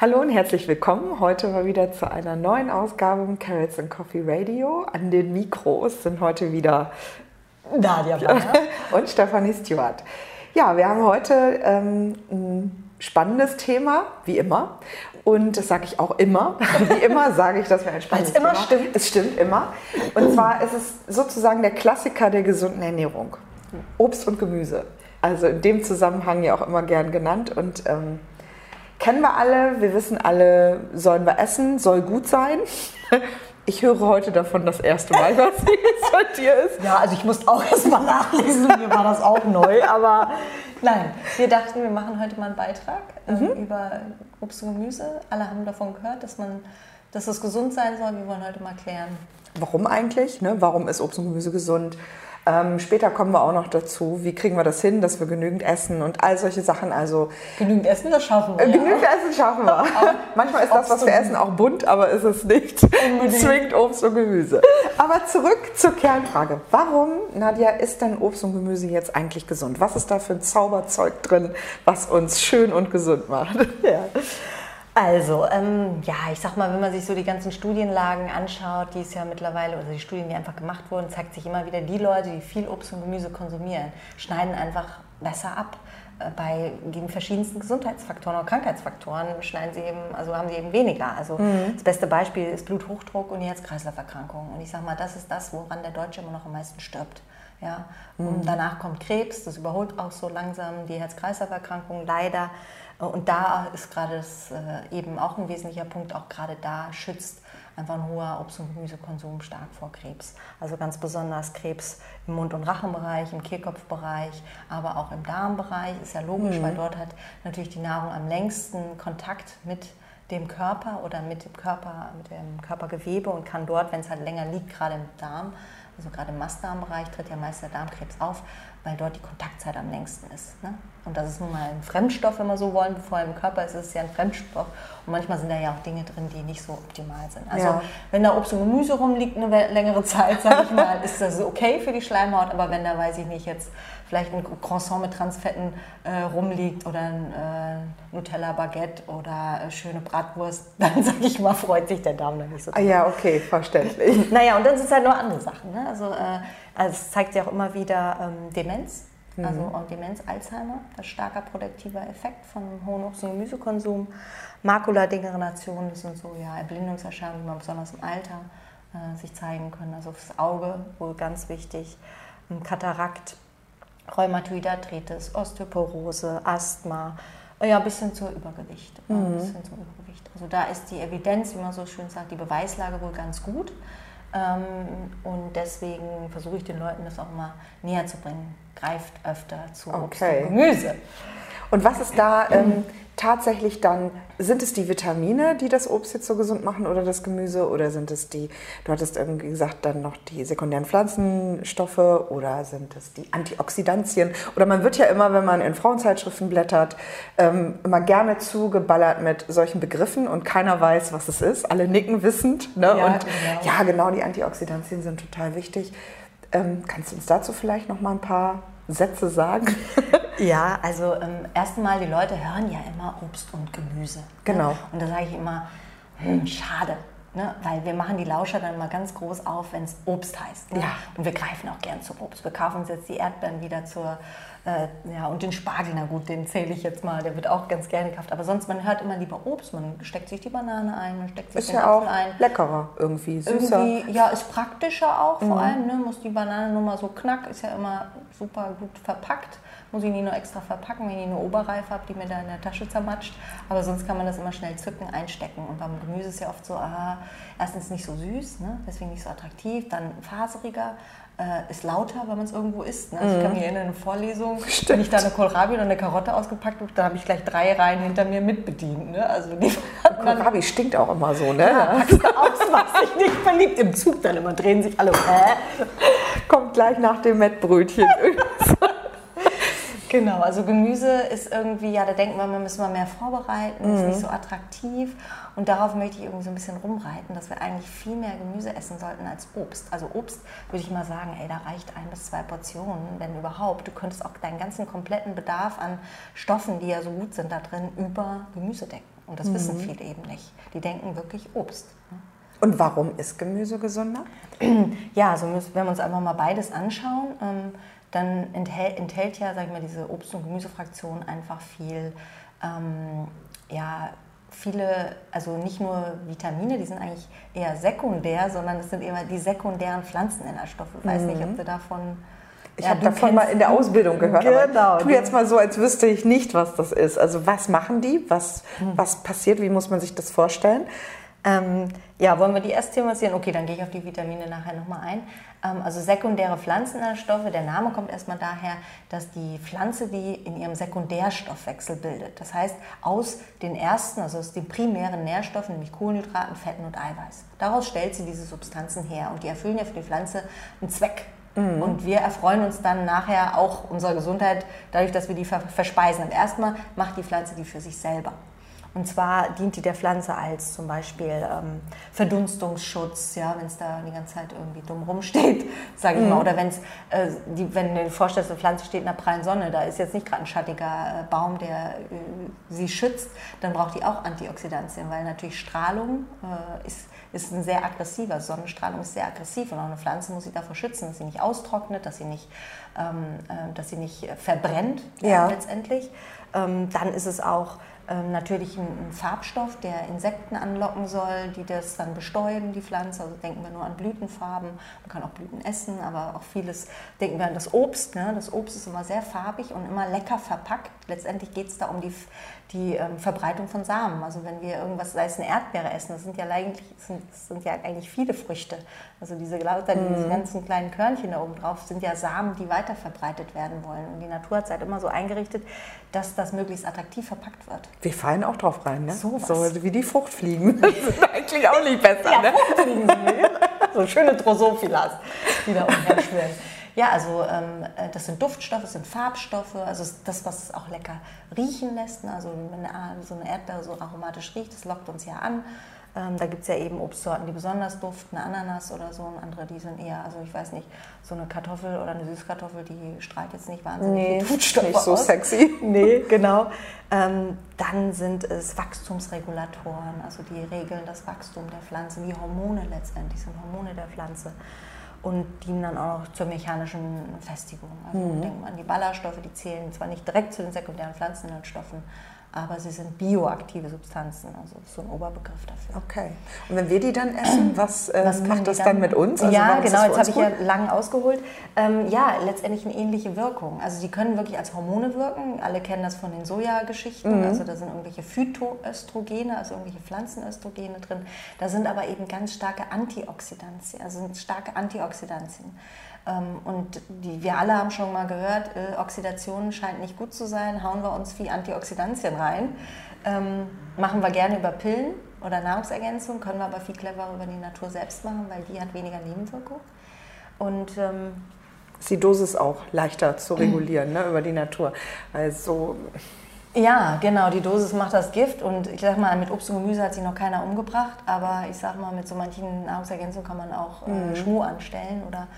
Hallo und herzlich willkommen. Heute mal wieder zu einer neuen Ausgabe im Carrots and Coffee Radio. An den Mikros sind heute wieder Nadia Blanner und Stefanie Stewart. Ja, wir haben heute ähm, ein spannendes Thema, wie immer. Und das sage ich auch immer. Wie immer sage ich, dass wir ein spannendes immer Thema stimmt. Es stimmt immer. Und zwar ist es sozusagen der Klassiker der gesunden Ernährung. Obst und Gemüse. Also in dem Zusammenhang ja auch immer gern genannt. Und ähm, kennen wir alle, wir wissen alle, sollen wir essen, soll gut sein. Ich höre heute davon das erste Mal, was es bei dir ist. Ja, also ich musste auch erst mal nachlesen, mir war das auch neu, aber nein. Wir dachten, wir machen heute mal einen Beitrag ähm, über Obst und Gemüse. Alle haben davon gehört, dass man, dass es gesund sein soll. Wir wollen heute mal klären. Warum eigentlich? Ne? Warum ist Obst und Gemüse gesund? Ähm, später kommen wir auch noch dazu, wie kriegen wir das hin, dass wir genügend essen und all solche Sachen. Also Genügend Essen, das schaffen wir. äh, genügend Essen schaffen wir. Manchmal ist das, was wir essen, auch bunt, aber ist es nicht zwingend Obst und Gemüse. Aber zurück zur Kernfrage. Warum, Nadja, ist denn Obst und Gemüse jetzt eigentlich gesund? Was ist da für ein Zauberzeug drin, was uns schön und gesund macht? Ja. Also, ähm, ja, ich sag mal, wenn man sich so die ganzen Studienlagen anschaut, die es ja mittlerweile, oder die Studien, die einfach gemacht wurden, zeigt sich immer wieder, die Leute, die viel Obst und Gemüse konsumieren, schneiden einfach besser ab. Äh, Bei den verschiedensten Gesundheitsfaktoren oder Krankheitsfaktoren schneiden sie eben, also haben sie eben weniger. Also das beste Beispiel ist Bluthochdruck und die Herz-Kreislauf-Erkrankungen. Und ich sag mal, das ist das, woran der Deutsche immer noch am meisten stirbt. Ja? Und danach kommt Krebs, das überholt auch so langsam die Herz-Kreislauf-Erkrankungen leider. Und da ist gerade das äh, eben auch ein wesentlicher Punkt, auch gerade da schützt einfach ein hoher Obst- und Gemüsekonsum stark vor Krebs. Also ganz besonders Krebs im Mund- und Rachenbereich, im Kehlkopfbereich, aber auch im Darmbereich. Ist ja logisch, weil dort hat natürlich die Nahrung am längsten Kontakt mit dem Körper oder mit dem Körper, mit dem Körpergewebe und kann dort, wenn es halt länger liegt, gerade im Darm, also gerade im Mastdarmbereich tritt ja meist der Darmkrebs auf, weil dort die Kontaktzeit am längsten ist. Ne? Und das ist nun mal ein Fremdstoff, wenn wir so wollen, bevor er im Körper ist, ist es ja ein Fremdstoff. Und manchmal sind da ja auch Dinge drin, die nicht so optimal sind. Also Ja. wenn da Obst und Gemüse rumliegt eine längere Zeit, sage ich mal, ist das okay für die Schleimhaut. Aber wenn da, weiß ich nicht, jetzt vielleicht ein Croissant mit Transfetten äh, rumliegt oder ein äh, Nutella-Baguette oder äh, schöne Bratwurst, dann sage ich mal, freut sich der Darm da nicht so Ah ja, okay, verständlich. naja, und dann sind es halt noch andere Sachen. Ne? Also, äh, also es zeigt sich auch immer wieder ähm, Demenz. Also auch Demenz, Alzheimer, das starker protektiver Effekt von hohen Obst- und Gemüsekonsum. Makuladegeneration, das sind so ja, Erblindungserscheinungen, die man besonders im Alter äh, sich zeigen können. Also fürs Auge wohl ganz wichtig. Katarakt, Rheumatoid Arthritis, Osteoporose, Asthma, ja, bis hin zur Übergewicht. äh, Bis hin zum Übergewicht. Also da ist die Evidenz, wie man so schön sagt, die Beweislage wohl ganz gut. Ähm, und deswegen versuche ich den Leuten das auch immer näher zu bringen. Greift öfter zu Obst Okay. und Gemüse. Und was ist da ähm, tatsächlich dann, sind es die Vitamine, die das Obst jetzt so gesund machen oder das Gemüse oder sind es die, du hattest irgendwie gesagt, dann noch die sekundären Pflanzenstoffe oder sind es die Antioxidantien oder man wird ja immer, wenn man in Frauenzeitschriften blättert, ähm, immer gerne zugeballert mit solchen Begriffen und keiner weiß, was es ist, alle nicken wissend ne? Ja, und genau. ja genau, die Antioxidantien sind total wichtig. Ähm, kannst du uns dazu vielleicht noch mal ein paar Sätze sagen? Ja, also ähm, erst einmal, die Leute hören ja immer Obst und Gemüse. Genau. Ne? Und da sage ich immer, hm, schade. Ne? Weil wir machen die Lauscher dann mal ganz groß auf, wenn es Obst heißt. Ne? Ja. Und wir greifen auch gern zum Obst. Wir kaufen uns jetzt die Erdbeeren wieder zur, äh, ja, und den Spargel, na gut, den zähle ich jetzt mal, der wird auch ganz gerne gekauft. Aber sonst, man hört immer lieber Obst, man steckt sich die Banane ein, man steckt sich Ist den ja auch ein. leckerer irgendwie, süßer. Mhm. Irgendwie, ja, ist praktischer auch vor allem. Ne? Muss die Banane nur mal so knack, ist ja immer super gut verpackt. Muss ich nie nur extra verpacken, wenn ich eine Oberreife habe, die mir da in der Tasche zermatscht. Aber sonst kann man das immer schnell zücken, einstecken. Und beim Gemüse ist ja oft so, aha, erstens nicht so süß, ne? deswegen nicht so attraktiv, dann faseriger. äh, ist lauter, wenn man es irgendwo isst. Ne? Also Ich kann mich erinnern, in einer Vorlesung, wenn ich da eine Kohlrabi oder eine Karotte ausgepackt habe, da habe ich gleich drei Reihen hinter mir mitbedient. Ne? Also die Kohlrabi stinkt auch immer so, ne? ja, packst du aus, was sich nicht verliebt. Im Zug dann immer drehen sich alle. Hä? Kommt gleich nach dem Mettbrötchen. Genau, also Gemüse ist irgendwie, ja, da denkt man, man müssen wir mehr vorbereiten, ist nicht so attraktiv. Und darauf möchte ich irgendwie so ein bisschen rumreiten, dass wir eigentlich viel mehr Gemüse essen sollten als Obst. Also Obst würde ich mal sagen, ey, da reicht ein bis zwei Portionen, wenn überhaupt. Du könntest auch deinen ganzen kompletten Bedarf an Stoffen, die ja so gut sind da drin, über Gemüse decken. Und das mhm. wissen viele eben nicht. Die denken wirklich Obst. Ne? Und warum ist Gemüse gesünder? Ja, also wenn wir uns einfach mal beides anschauen, ähm, dann enthält, enthält ja, sag ich mal, diese Obst- und Gemüsefraktion einfach viel, ähm, ja, viele, also nicht nur Vitamine, die sind eigentlich eher sekundär, sondern es sind immer die sekundären Pflanzeninhaltsstoffe. Ich weiß mhm. nicht, ob du davon ich ja, habe davon mal in der Ausbildung gehört, genau, tu jetzt mal so, als wüsste ich nicht, was das ist. Also was machen die? Was, hm. was passiert? Wie muss man sich das vorstellen? Ähm, ja, wollen wir die erst thematisieren? Okay, dann gehe ich auf die Vitamine nachher nochmal ein. Ähm, also sekundäre Pflanzeninhaltsstoffe, der Name kommt erstmal daher, dass die Pflanze die in ihrem Sekundärstoffwechsel bildet. Das heißt, aus den ersten, also aus den primären Nährstoffen, nämlich Kohlenhydraten, Fetten und Eiweiß. Daraus stellt sie diese Substanzen her und die erfüllen ja für die Pflanze einen Zweck. Mhm. Und wir erfreuen uns dann nachher auch unserer Gesundheit dadurch, dass wir die verspeisen. Und erstmal macht die Pflanze die für sich selber. Und zwar dient die der Pflanze als zum Beispiel ähm, Verdunstungsschutz, ja, wenn es da die ganze Zeit irgendwie dumm rumsteht, sage ich mhm. mal. Oder wenn's, äh, die, wenn du dir vorstellst, eine Pflanze steht in der prallen Sonne, da ist jetzt nicht gerade ein schattiger äh, Baum, der äh, sie schützt, dann braucht die auch Antioxidantien, weil natürlich Strahlung äh, ist, ist ein sehr aggressiver, Sonnenstrahlung ist sehr aggressiv und auch eine Pflanze muss sich davor schützen, dass sie nicht austrocknet, dass sie nicht, ähm, äh, dass sie nicht verbrennt ja. letztendlich. Ähm, dann ist es auch ähm, natürlich ein, Farbstoff, der Insekten anlocken soll, die das dann bestäuben, die Pflanze. Also denken wir nur an Blütenfarben. Man kann auch Blüten essen, aber auch vieles denken wir an das Obst. Ne? Das Obst ist immer sehr farbig und immer lecker verpackt. Letztendlich geht es da um die, die ähm, Verbreitung von Samen. Also wenn wir irgendwas, sei es eine Erdbeere essen, das sind ja eigentlich, sind, sind ja eigentlich viele Früchte. Also diese, lauter, mhm. diese ganzen kleinen Körnchen da oben drauf sind ja Samen, die weiter verbreitet werden wollen. Und die Natur hat es halt immer so eingerichtet, dass das möglichst attraktiv verpackt wird. Wir fallen auch drauf rein, ne? So, so wie die Fruchtfliegen. Das ist eigentlich auch nicht besser, ja, ne? Fruchtfliegen sind So schöne Drosophilas, die da umherschwirren. Ja, also ähm, äh, das sind Duftstoffe, das sind Farbstoffe, also das, was es auch lecker riechen lässt. Ne? Also wenn so eine Erdbeere so aromatisch riecht, das lockt uns ja an. Ähm, da gibt es ja eben Obstsorten, die besonders duften, Ananas oder so, und andere, die sind eher, also ich weiß nicht, so eine Kartoffel oder eine Süßkartoffel, die strahlt jetzt nicht wahnsinnig nee, viel Duftstoffe nicht so aus. sexy. Nee, genau. Ähm, dann sind es Wachstumsregulatoren, also die regeln das Wachstum der Pflanze, wie Hormone letztendlich sind Hormone der Pflanze und dienen dann auch zur mechanischen Festigung. Also mhm. denken wir an die Ballaststoffe, die zählen zwar nicht direkt zu den sekundären Pflanzeninhaltsstoffen, aber sie sind bioaktive Substanzen, also so ein Oberbegriff dafür. Okay. Und wenn wir die dann essen, was, äh, was macht das dann, dann, mit uns? Also ja, genau, jetzt habe ich ja lang ausgeholt. Ähm, ja, letztendlich eine ähnliche Wirkung. Also die können wirklich als Hormone wirken. Alle kennen das von den Sojageschichten. Mhm. Also da sind irgendwelche Phytoöstrogene, also irgendwelche Pflanzenöstrogene drin. Da sind aber eben ganz starke Antioxidantien, also sind starke Antioxidantien. Ähm, und die, wir alle haben schon mal gehört, äh, Oxidation scheint nicht gut zu sein, hauen wir uns viel Antioxidantien rein. Ähm, machen wir gerne über Pillen oder Nahrungsergänzung, können wir aber viel cleverer über die Natur selbst machen, weil die hat weniger Nebenwirkungen. Und ähm, ist die Dosis auch leichter zu regulieren ne, über die Natur. Also ja, genau, die Dosis macht das Gift und ich sag mal, mit Obst und Gemüse hat sich noch keiner umgebracht, aber ich sag mal, mit so manchen Nahrungsergänzungen kann man auch äh, mhm. Schmuh anstellen oder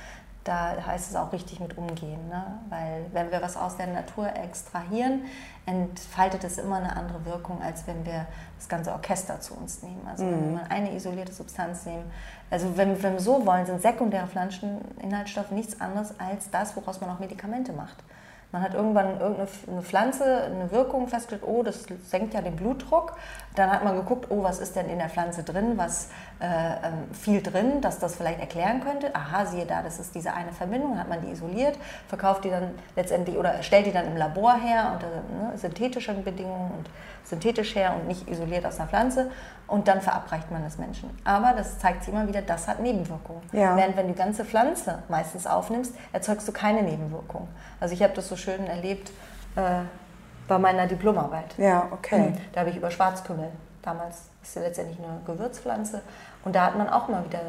da heißt es auch richtig mit umgehen. Ne? Weil wenn wir was aus der Natur extrahieren, entfaltet es immer eine andere Wirkung, als wenn wir das ganze Orchester zu uns nehmen. Also mhm. wenn wir eine isolierte Substanz nehmen. Also wenn, wenn wir so wollen, sind sekundäre Pflanzeninhaltsstoffe nichts anderes als das, woraus man auch Medikamente macht. Man hat irgendwann irgendeine Pflanze, eine Wirkung festgestellt, oh, das senkt ja den Blutdruck. Dann hat man geguckt, oh, was ist denn in der Pflanze drin, was äh, ähm, viel drin, dass das vielleicht erklären könnte. Aha, siehe da, das ist diese eine Verbindung, hat man die isoliert, verkauft die dann letztendlich oder stellt die dann im Labor her unter ne, synthetischen Bedingungen und synthetisch her und nicht isoliert aus einer Pflanze und dann verabreicht man das Menschen. Aber das zeigt sich immer wieder, das hat Nebenwirkungen. Ja. Während wenn du die ganze Pflanze meistens aufnimmst, erzeugst du keine Nebenwirkungen. Also ich habe das so schön erlebt äh, bei meiner Diplomarbeit. Ja, okay. Da habe ich über Schwarzkümmel, damals ist ja letztendlich eine Gewürzpflanze, und da hat man auch mal wieder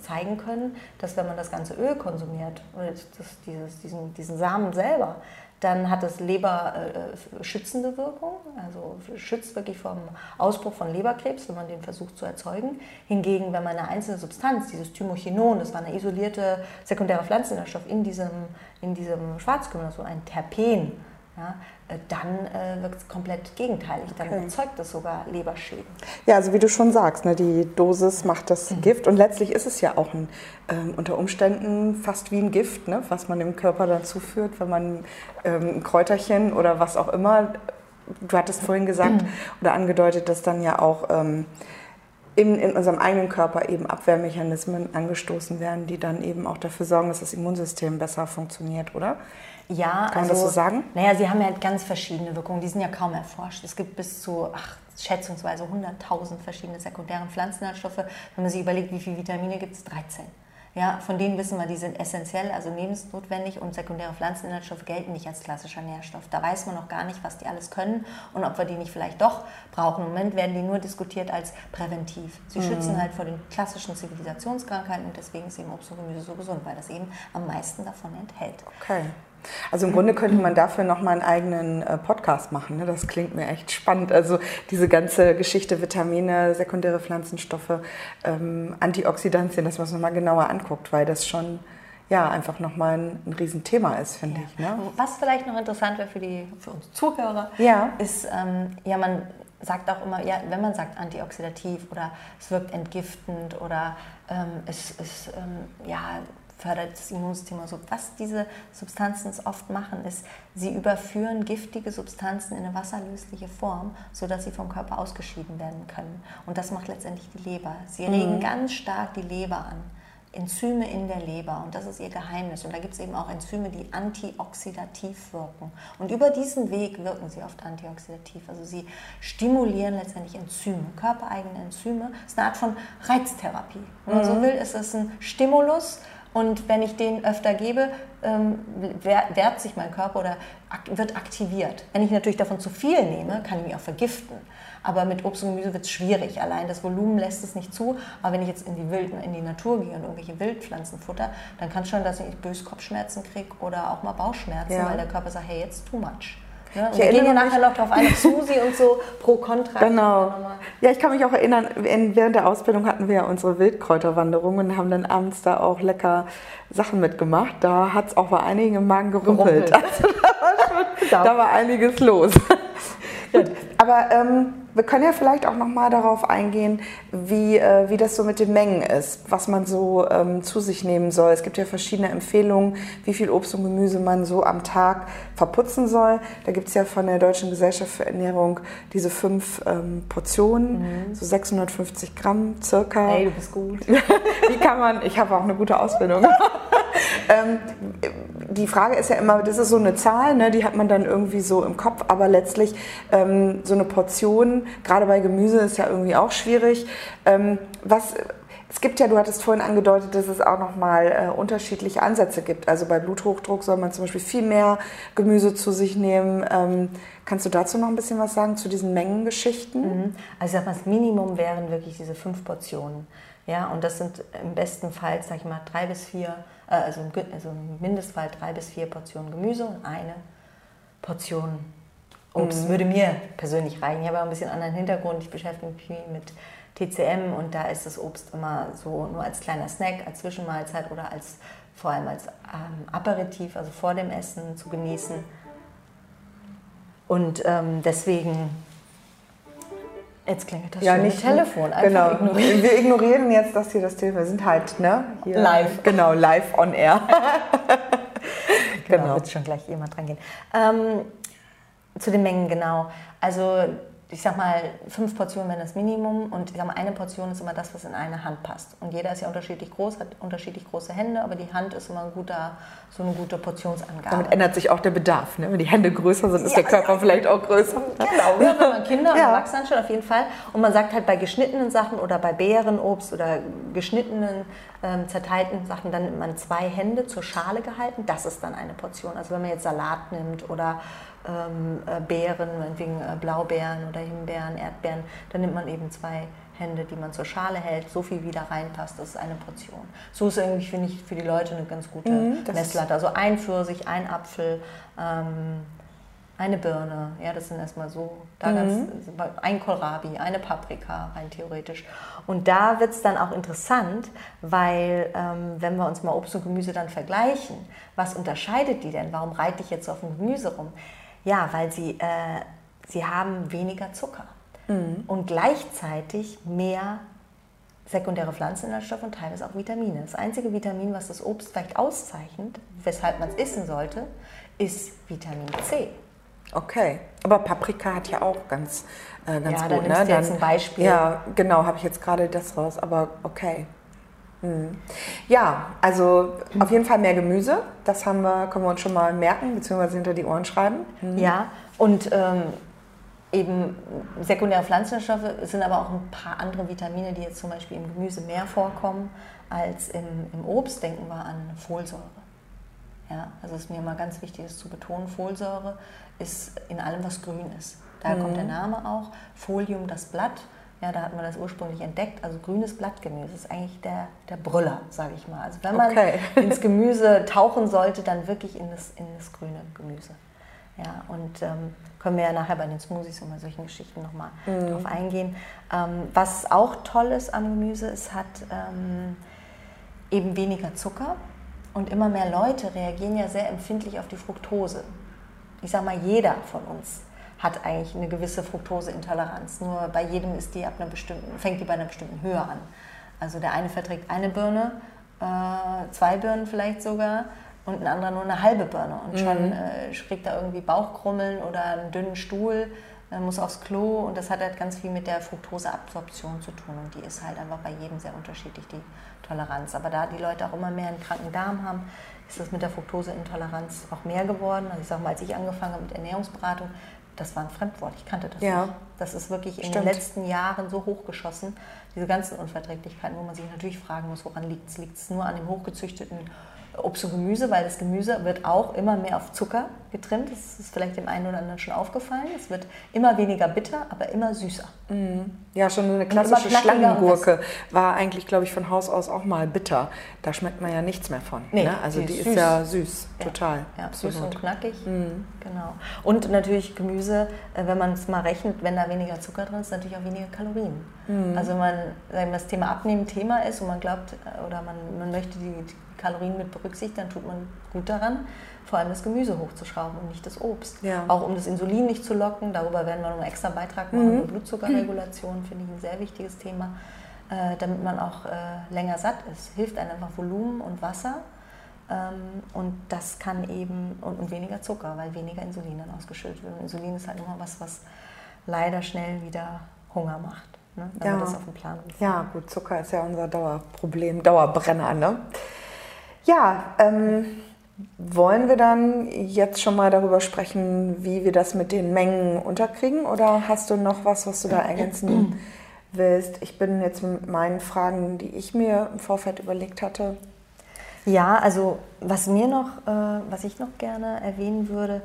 zeigen können, dass wenn man das ganze Öl konsumiert, oder das, dieses, diesen, diesen Samen selber, dann hat es leberschützende äh, Wirkung, also schützt wirklich vom Ausbruch von Leberkrebs, wenn man den versucht zu erzeugen. Hingegen, wenn man eine einzelne Substanz, dieses Thymochinon, das war eine isolierte sekundäre Pflanzeninhaltsstoff in diesem, in diesem Schwarzkümmel, so ein Terpen, ja, äh, dann äh, wirkt es komplett gegenteilig. Dann okay. erzeugt es sogar Leberschäden. Ja, also wie du schon sagst, ne, die Dosis macht das mhm. Gift und letztlich ist es ja auch ein, ähm, unter Umständen fast wie ein Gift, ne, was man dem Körper dann zuführt, wenn man ähm, ein Kräuterchen oder was auch immer, du hattest vorhin gesagt mhm. oder angedeutet, dass dann ja auch ähm, in, in unserem eigenen Körper eben Abwehrmechanismen angestoßen werden, die dann eben auch dafür sorgen, dass das Immunsystem besser funktioniert, oder? Ja, Kann man das so also, sagen? Naja, sie haben ja ganz verschiedene Wirkungen, die sind ja kaum erforscht. Es gibt bis zu, ach, schätzungsweise 100.000 verschiedene sekundären Pflanzeninhaltsstoffe. Wenn man sich überlegt, wie viele Vitamine gibt es, 13. Ja, von denen wissen wir, die sind essentiell, also lebensnotwendig und sekundäre Pflanzeninhaltsstoffe gelten nicht als klassischer Nährstoff. Da weiß man noch gar nicht, was die alles können und ob wir die nicht vielleicht doch brauchen. Im Moment werden die nur diskutiert als präventiv. Sie mhm. schützen halt vor den klassischen Zivilisationskrankheiten und deswegen ist eben Obst und Gemüse so gesund, weil das eben am meisten davon enthält. Okay. Also im Grunde könnte man dafür nochmal einen eigenen äh, Podcast machen. Ne? Das klingt mir echt spannend. Also diese ganze Geschichte Vitamine, sekundäre Pflanzenstoffe, ähm, Antioxidantien, dass man es nochmal genauer anguckt, weil das schon ja, einfach nochmal ein, ein Riesenthema ist, finde ja. ich. Ne? Was vielleicht noch interessant wäre für, die, für uns Zuhörer, ja. ist, ähm, ja, man sagt auch immer, ja, wenn man sagt antioxidativ oder es wirkt entgiftend oder ähm, es ist, ähm, ja, fördert das Immunsystem. Also was diese Substanzen oft machen, ist, sie überführen giftige Substanzen in eine wasserlösliche Form, sodass sie vom Körper ausgeschieden werden können. Und das macht letztendlich die Leber. Sie regen mhm. ganz stark die Leber an. Enzyme in der Leber und das ist ihr Geheimnis. Und da gibt es eben auch Enzyme, die antioxidativ wirken. Und über diesen Weg wirken sie oft antioxidativ. Also sie stimulieren letztendlich Enzyme, körpereigene Enzyme. Das ist eine Art von Reiztherapie. Wenn man so mhm. will, ist es ein Stimulus, und wenn ich den öfter gebe, ähm, wehrt sich mein Körper oder wird aktiviert. Wenn ich natürlich davon zu viel nehme, kann ich mich auch vergiften. Aber mit Obst und Gemüse wird es schwierig. Allein das Volumen lässt es nicht zu. Aber wenn ich jetzt in die, Wilden, in die Natur gehe und irgendwelche Wildpflanzen futter, dann kann es schon, dass ich böse Kopfschmerzen kriege oder auch mal Bauchschmerzen, ja. weil der Körper sagt, hey, jetzt too much. Ja, wir gehen ja nachher noch darauf ein, Susi und so pro Kontra. Genau. Ja, ich kann mich auch erinnern, während der Ausbildung hatten wir ja unsere Wildkräuterwanderung und haben dann abends da auch lecker Sachen mitgemacht. Da hat es auch bei einigen im Magen gerumpelt. Also, da, war schon, da war einiges los. Aber ähm, wir können ja vielleicht auch noch mal darauf eingehen, wie, äh, wie das so mit den Mengen ist, was man so ähm, zu sich nehmen soll. Es gibt ja verschiedene Empfehlungen, wie viel Obst und Gemüse man so am Tag verputzen soll. Da gibt es ja von der Deutschen Gesellschaft für Ernährung diese fünf ähm, Portionen, mhm. so 650 Gramm circa. Hey, du bist gut. wie kann man, ich habe auch eine gute Ausbildung. ähm, die Frage ist ja immer, das ist so eine Zahl, ne, die hat man dann irgendwie so im Kopf, aber letztlich ähm, so eine Portion, gerade bei Gemüse ist ja irgendwie auch schwierig. Ähm, was, es gibt ja, du hattest vorhin angedeutet, dass es auch nochmal äh, unterschiedliche Ansätze gibt. Also bei Bluthochdruck soll man zum Beispiel viel mehr Gemüse zu sich nehmen. Ähm, kannst du dazu noch ein bisschen was sagen, zu diesen Mengengeschichten? Mhm. Also ich sag mal, das Minimum wären wirklich diese fünf Portionen. Ja, und das sind im besten Fall, sag ich mal, drei bis vier äh, also, also im Mindestfall drei bis vier Portionen Gemüse und eine Portion Obst mhm. würde mir persönlich reichen. Ich habe ein bisschen anderen Hintergrund. Ich beschäftige mich viel mit TCM und da ist das Obst immer so nur als kleiner Snack, als Zwischenmahlzeit oder als vor allem als ähm, Aperitif, also vor dem Essen zu genießen. Und ähm, deswegen Jetzt klingelt das ja, nicht Telefon. Einfach genau. Ignorieren. Wir ignorieren jetzt, dass hier das Telefon. Wir sind halt ne, hier live. Genau, live on air. genau, genau. wird schon gleich jemand dran gehen. Ähm, zu den Mengen genau. Also ich sag mal, fünf Portionen wären das Minimum und ich sag mal, eine Portion ist immer das, was in eine Hand passt. Und jeder ist ja unterschiedlich groß, hat unterschiedlich große Hände, aber die Hand ist immer ein guter, so eine gute Portionsangabe. Damit ändert sich auch der Bedarf. Ne? Wenn die Hände größer sind, ist ja, der Körper ja, vielleicht auch größer. Genau, ja, wenn man Kinder und Erwachsene schon auf jeden Fall. Und man sagt halt bei geschnittenen Sachen oder bei Beerenobst oder geschnittenen, ähm, zerteilten Sachen, dann nimmt man zwei Hände zur Schale gehalten. Das ist dann eine Portion. Also wenn man jetzt Salat nimmt oder ähm, äh, Beeren, meinetwegen äh, Blaubeeren oder Himbeeren, Erdbeeren, dann nimmt man eben zwei Hände, die man zur Schale hält, so viel wie da reinpasst, das ist eine Portion. So ist irgendwie, finde ich, für die Leute eine ganz gute mhm, Messlatte. Also ein Pfirsich, ein Apfel, ähm, eine Birne, ja, das sind erstmal so, da mhm. ganz, ein Kohlrabi, eine Paprika, rein theoretisch. Und da wird es dann auch interessant, weil ähm, wenn wir uns mal Obst und Gemüse dann vergleichen, was unterscheidet die denn? Warum reite ich jetzt auf dem Gemüse rum? Ja, weil sie, äh, sie haben weniger Zucker mhm. und gleichzeitig mehr sekundäre Pflanzeninhaltsstoffe und teilweise auch Vitamine. Das einzige Vitamin, was das Obst vielleicht auszeichnet, weshalb man es essen sollte, ist Vitamin C. Okay, aber Paprika hat ja auch ganz, äh, ganz ja, gut. Dann ne? du jetzt ein Beispiel. Ja, genau, habe ich jetzt gerade das raus, aber okay. Hm. Ja, also auf jeden Fall mehr Gemüse. Das haben wir, können wir uns schon mal merken, beziehungsweise hinter die Ohren schreiben. Hm. Ja, und ähm, eben sekundäre Pflanzenstoffe sind aber auch ein paar andere Vitamine, die jetzt zum Beispiel im Gemüse mehr vorkommen als im, im Obst. Denken wir an Folsäure. Ja, also es ist mir immer ganz wichtig, das zu betonen. Folsäure ist in allem, was grün ist. Daher mhm. kommt der Name auch. Folium, das Blatt. Ja, da hat man das ursprünglich entdeckt. Also grünes Blattgemüse ist eigentlich der, der Brüller, sage ich mal. Also wenn man okay. ins Gemüse tauchen sollte, dann wirklich in das, in das grüne Gemüse. Ja, und ähm, können wir ja nachher bei den Smoothies und bei solchen Geschichten nochmal mhm. drauf eingehen. Ähm, was auch toll ist am Gemüse, es hat ähm, eben weniger Zucker und immer mehr Leute reagieren ja sehr empfindlich auf die Fructose. Ich sage mal, jeder von uns hat eigentlich eine gewisse Fructoseintoleranz. Nur bei jedem ist die ab einer bestimmten, fängt die bei einer bestimmten Höhe an. Also der eine verträgt eine Birne, äh, zwei Birnen vielleicht sogar und ein anderer nur eine halbe Birne und schon mhm. äh, kriegt er irgendwie Bauchkrummeln oder einen dünnen Stuhl, äh, muss aufs Klo und das hat halt ganz viel mit der Fructoseabsorption zu tun und die ist halt einfach bei jedem sehr unterschiedlich, die Toleranz. Aber da die Leute auch immer mehr einen kranken Darm haben, ist das mit der Fructoseintoleranz auch mehr geworden. Also ich sage mal, als ich angefangen habe mit Ernährungsberatung, das war ein Fremdwort, ich kannte das ja. nicht. Das ist wirklich in Stimmt. den letzten Jahren so hochgeschossen, diese ganzen Unverträglichkeiten, wo man sich natürlich fragen muss, woran liegt es? Liegt es nur an dem hochgezüchteten Obst und Gemüse, weil das Gemüse wird auch immer mehr auf Zucker getrimmt. Das ist vielleicht dem einen oder anderen schon aufgefallen. Es wird immer weniger bitter, aber immer süßer. Mhm. Ja, schon eine klassische Schlangengurke war eigentlich, glaube ich, von Haus aus auch mal bitter. Da schmeckt man ja nichts mehr von. Nee, ne? Also die, die ist, ist, ja süß, ja. total. Ja, absolut. süß und knackig. Mhm. Genau. Und natürlich Gemüse, äh, wenn man es mal rechnet, wenn da weniger Zucker drin ist, natürlich auch weniger Kalorien. Mhm. Also wenn man das Thema Abnehmen Thema ist und man glaubt äh, oder man, man möchte die, die Kalorien mit berücksichtigt, dann tut man gut daran, vor allem das Gemüse hochzuschrauben und nicht das Obst. Ja. Auch um das Insulin nicht zu locken, darüber werden wir noch einen extra Beitrag machen. Mhm. Blutzuckerregulation finde ich ein sehr wichtiges Thema, äh, damit man auch äh, länger satt ist. Hilft einem einfach Volumen und Wasser. Ähm, und das kann eben, und, und, weniger Zucker, weil weniger Insulin dann ausgeschüttet wird. Und Insulin ist halt immer was, was leider schnell wieder Hunger macht. Ne? Wenn ja. das auf dem Plan. Ja, gut, Zucker ist ja unser Dauerproblem, Dauerbrenner. Ne? Ja, ähm, wollen wir dann jetzt schon mal darüber sprechen, wie wir das mit den Mengen unterkriegen? Oder hast du noch was, was du da ergänzen willst? Ich bin jetzt mit meinen Fragen, die ich mir im Vorfeld überlegt hatte. Ja, also was mir noch, äh, was ich noch gerne erwähnen würde,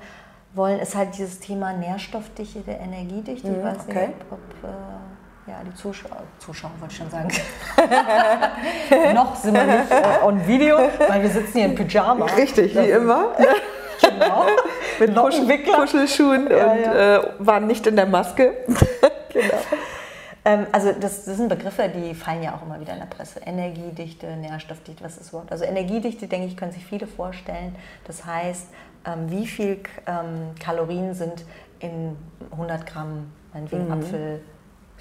wollen, ist halt dieses Thema Nährstoffdichte, Energiedichte. Mhm, ich weiß okay. nicht, ob, ob äh, ja, die Zuschauer, Zuschauer wollte ich schon sagen. Noch sind wir nicht äh, on Video, weil wir sitzen hier in Pyjama. Richtig, das wie immer. genau. Mit Kuschelschuhen ja, und ja. Äh, waren nicht in der Maske. genau. Ähm, also das, das, sind Begriffe, die fallen ja auch immer wieder in der Presse. Energiedichte, Nährstoffdichte, was ist das Wort? Also Energiedichte, denke ich, können sich viele vorstellen. Das heißt, ähm, wie viel ähm, Kalorien sind in 100 Gramm, meinetwegen mhm. Apfel,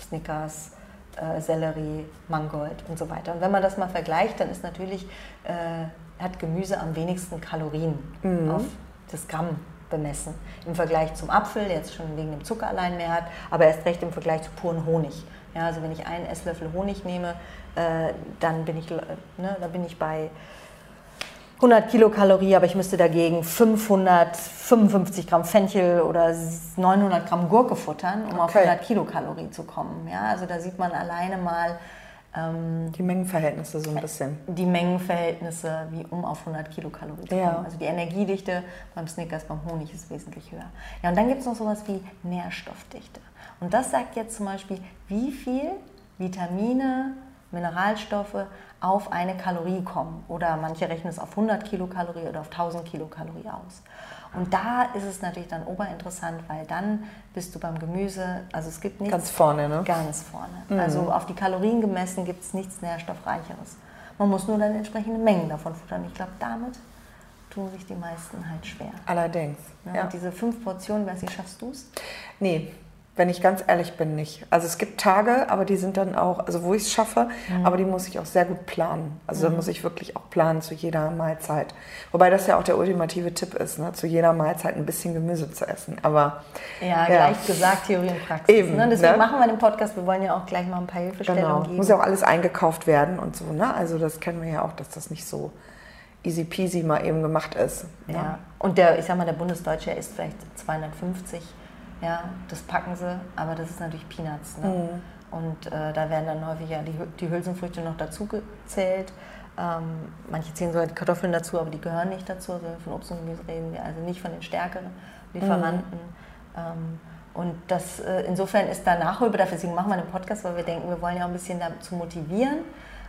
Snickers, äh, Sellerie, Mangold und so weiter. Und wenn man das mal vergleicht, dann ist natürlich, äh, hat Gemüse am wenigsten Kalorien mhm. auf das Gramm bemessen. Im Vergleich zum Apfel, der jetzt schon wegen dem Zucker allein mehr hat, aber erst recht im Vergleich zu puren Honig. Ja, also wenn ich einen Esslöffel Honig nehme, äh, dann, bin ich, äh, ne, dann bin ich bei 100 Kilokalorien, aber ich müsste dagegen 555 Gramm Fenchel oder 900 Gramm Gurke futtern, um okay. auf 100 Kilokalorien zu kommen. Ja, also da sieht man alleine mal ähm, die Mengenverhältnisse so ein bisschen. Die Mengenverhältnisse, wie um auf 100 Kilokalorien zu kommen. Ja. Also die Energiedichte beim Snickers, beim Honig ist wesentlich höher. Ja, und dann gibt es noch sowas wie Nährstoffdichte. Und das sagt jetzt zum Beispiel, wie viel Vitamine, Mineralstoffe auf eine Kalorie kommen. Oder manche rechnen es auf 100 Kilokalorien oder auf 1000 Kilokalorien aus. Und da ist es natürlich dann oberinteressant, weil dann bist du beim Gemüse, also es gibt nichts. Ganz vorne, ne? Ganz vorne. Mhm. Also auf die Kalorien gemessen gibt es nichts Nährstoffreicheres. Man muss nur dann entsprechende Mengen davon futtern. Ich glaube, damit tun sich die meisten halt schwer. Allerdings. Ja, ja. Und diese fünf Portionen, weiß ich, schaffst du es? Nee, wenn ich ganz ehrlich bin, nicht. Also es gibt Tage, aber die sind dann auch, also wo ich es schaffe, mhm. aber die muss ich auch sehr gut planen. Also mhm. da muss ich wirklich auch planen zu jeder Mahlzeit. Wobei das ja auch der ultimative Tipp ist, ne? zu jeder Mahlzeit ein bisschen Gemüse zu essen. Aber ja, ja. gleich gesagt, Theorie und Praxis. Eben, ne? Deswegen ne? machen wir den Podcast, wir wollen ja auch gleich mal ein paar Hilfestellungen genau. geben. Muss ja auch alles eingekauft werden und so. Ne? Also das kennen wir ja auch, dass das nicht so easy peasy mal eben gemacht ist. Ne? Ja, und der, ich sag mal, der Bundesdeutsche isst vielleicht 250 ja, das packen sie, aber das ist natürlich Peanuts. Ne? Mhm. Und äh, da werden dann häufig ja die, die Hülsenfrüchte noch dazu gezählt. Ähm, manche zählen sogar die Kartoffeln dazu, aber die gehören nicht dazu. Also von Obst und Gemüse reden wir also nicht von den stärkeren Lieferanten. Mhm. Ähm, und das, äh, insofern ist da Nachholbedarf. Deswegen machen wir einen Podcast, weil wir denken, wir wollen ja auch ein bisschen dazu motivieren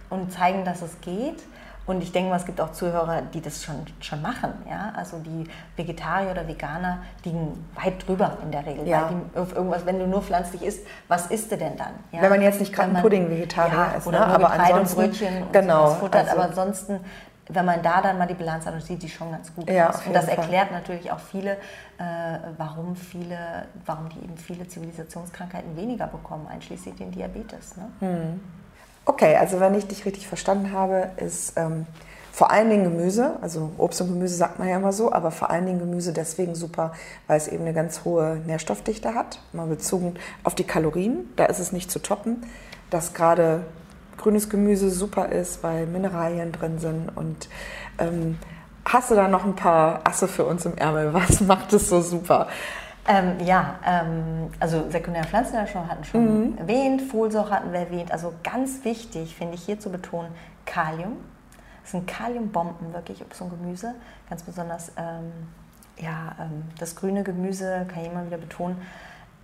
und zeigen, dass es geht. Und ich denke mal, es gibt auch Zuhörer, die das schon, schon machen. Ja? Also die Vegetarier oder Veganer liegen weit drüber in der Regel. Ja. irgendwas, wenn du nur pflanzlich isst, was isst du denn dann? Ja? Wenn man jetzt nicht gerade einen Pudding-Vegetarier ja, ist. Oder ne? aber ansonsten, und Brötchen und genau, futtert. Also, aber ansonsten wenn man da dann mal die Bilanz anschaut, sieht die schon ganz gut ja, aus. Und das erklärt Fall. natürlich auch viele, äh, warum viele, warum die eben viele Zivilisationskrankheiten weniger bekommen, einschließlich den Diabetes. Ne? Hm. Okay, also wenn ich dich richtig verstanden habe, ist ähm, vor allen Dingen Gemüse, also Obst und Gemüse sagt man ja immer so, aber vor allen Dingen Gemüse deswegen super, weil es eben eine ganz hohe Nährstoffdichte hat, mal bezogen auf die Kalorien, da ist es nicht zu toppen, dass gerade grünes Gemüse super ist, weil Mineralien drin sind und ähm, hast du da noch ein paar Asse für uns im Ärmel? Was macht es so super? Ähm, ja, ähm, also sekundäre Pflanzennährstoffe hatten schon mhm. erwähnt, Folsäure hatten wir erwähnt. Also ganz wichtig finde ich hier zu betonen, Kalium. Das sind Kaliumbomben, wirklich Obst und Gemüse. Ganz besonders ähm, ja, ähm, das grüne Gemüse, kann ich immer wieder betonen,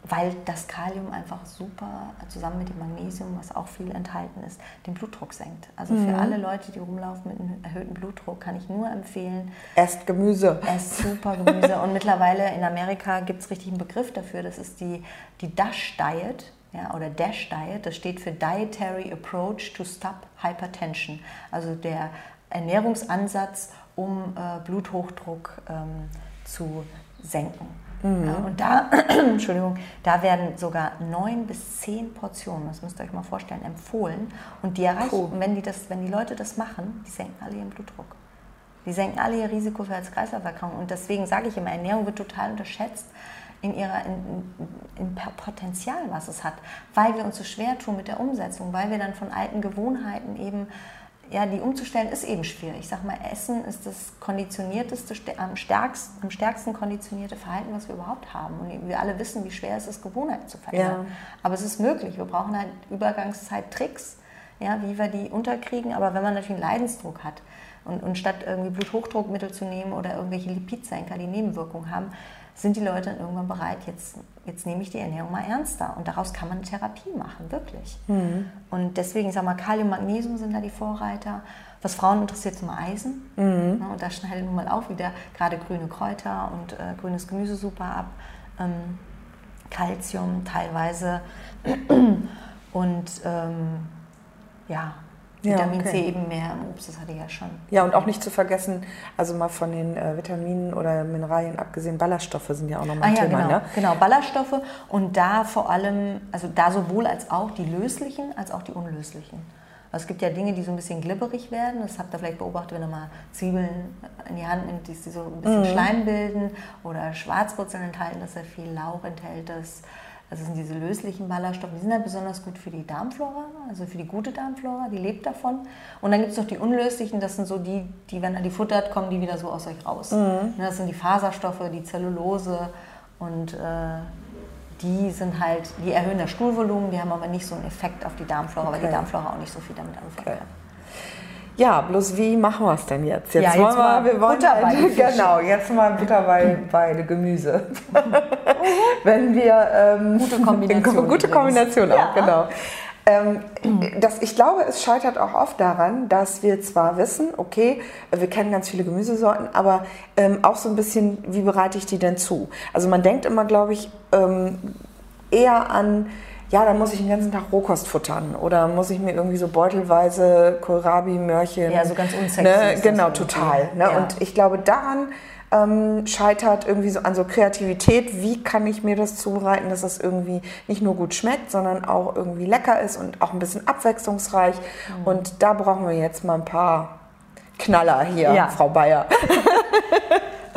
weil das Kalium einfach super zusammen mit dem Magnesium, was auch viel enthalten ist, den Blutdruck senkt. Also mhm. für alle Leute, die rumlaufen mit einem erhöhten Blutdruck, kann ich nur empfehlen. Esst Gemüse. Esst super Gemüse. Und mittlerweile in Amerika gibt es richtig einen Begriff dafür. Das ist die, die DASH Diet. Ja, oder DASH Diet, das steht für Dietary Approach to Stop Hypertension, also der Ernährungsansatz, um äh, Bluthochdruck ähm, zu senken. Mhm. Ja, und da, Entschuldigung, da werden sogar neun bis zehn Portionen, das müsst ihr euch mal vorstellen, empfohlen. Und die erreichen, cool. wenn, die das, wenn die Leute das machen, die senken alle ihren Blutdruck. Die senken alle ihr Risiko für Herz-Kreislauf-Erkrankungen. Und deswegen sage ich immer, Ernährung wird total unterschätzt in ihrer in Potenzial, was es hat, weil wir uns so schwer tun mit der Umsetzung, weil wir dann von alten Gewohnheiten eben ja, die umzustellen ist eben schwierig. Ich sag mal, Essen ist das konditionierteste, am stärksten, am stärksten konditionierte Verhalten, was wir überhaupt haben. Und wir alle wissen, wie schwer es ist, Gewohnheiten zu verändern. Ja. Aber es ist möglich. Wir brauchen halt Übergangszeit-Tricks, ja, wie wir die unterkriegen. Aber wenn man natürlich einen Leidensdruck hat und, und statt irgendwie Bluthochdruckmittel zu nehmen oder irgendwelche Lipidsenker, die Nebenwirkungen haben, sind die Leute dann irgendwann bereit, jetzt, jetzt nehme ich die Ernährung mal ernster. Und daraus kann man eine Therapie machen, wirklich. Mhm. Und deswegen, ich sage mal, Kalium, Magnesium sind da die Vorreiter. Was Frauen interessiert, ist mal Eisen. Mhm. und da schneidet nun mal auf, wieder gerade grüne Kräuter und äh, grünes Gemüse super ab. Ähm, Calcium teilweise. und ähm, ja, Vitamin okay. C eben mehr im Obst, das hatte ich ja schon. Ja, und auch nicht zu vergessen, also mal von den äh, Vitaminen oder Mineralien abgesehen, Ballaststoffe sind ja auch nochmal ein ah, ja, Thema. Genau, ne? genau, Ballaststoffe und da vor allem, also da sowohl als auch die löslichen als auch die unlöslichen. Also es gibt ja Dinge, die so ein bisschen glibberig werden. Das habt ihr vielleicht beobachtet, wenn ihr mal Zwiebeln in die Hand nimmt, die so ein bisschen mhm. Schleim bilden oder Schwarzwurzeln enthalten, dass er viel Lauch enthält. Das das sind diese löslichen Ballaststoffe, die sind halt besonders gut für die Darmflora, also für die gute Darmflora, die lebt davon. Und dann gibt es noch die unlöslichen, das sind so die, die, wenn er die futtert, kommen die wieder so aus euch raus. Mhm. Ne, das sind die Faserstoffe, die Zellulose und äh, die sind halt, die erhöhen das Stuhlvolumen, die haben aber nicht so einen Effekt auf die Darmflora, okay. weil die Darmflora auch nicht so viel damit anfangen okay. kann. Ja, bloß wie machen wir es denn jetzt? Jetzt, ja, jetzt wollen wir, wir wollen Butter bei Genau, jetzt mal Butter bei, bei Gemüse. Wenn wir ähm, gute Kombination. Gute Kombination auch, ja. genau. Ähm, das, ich glaube, es scheitert auch oft daran, dass wir zwar wissen, okay, wir kennen ganz viele Gemüsesorten, aber ähm, auch so ein bisschen, wie bereite ich die denn zu? Also man denkt immer, glaube ich, ähm, eher an ja, dann muss ich den ganzen Tag Rohkost futtern oder muss ich mir irgendwie so beutelweise Kohlrabi, Möhrchen. Ja, so ganz unsexy. Ne? Genau, total. Ne? Ja. Und ich glaube, daran ähm, scheitert irgendwie so an so Kreativität. Wie kann ich mir das zubereiten, dass das irgendwie nicht nur gut schmeckt, sondern auch irgendwie lecker ist und auch ein bisschen abwechslungsreich. Mhm. Und da brauchen wir jetzt mal ein paar Knaller hier, Ja. Frau Bayer.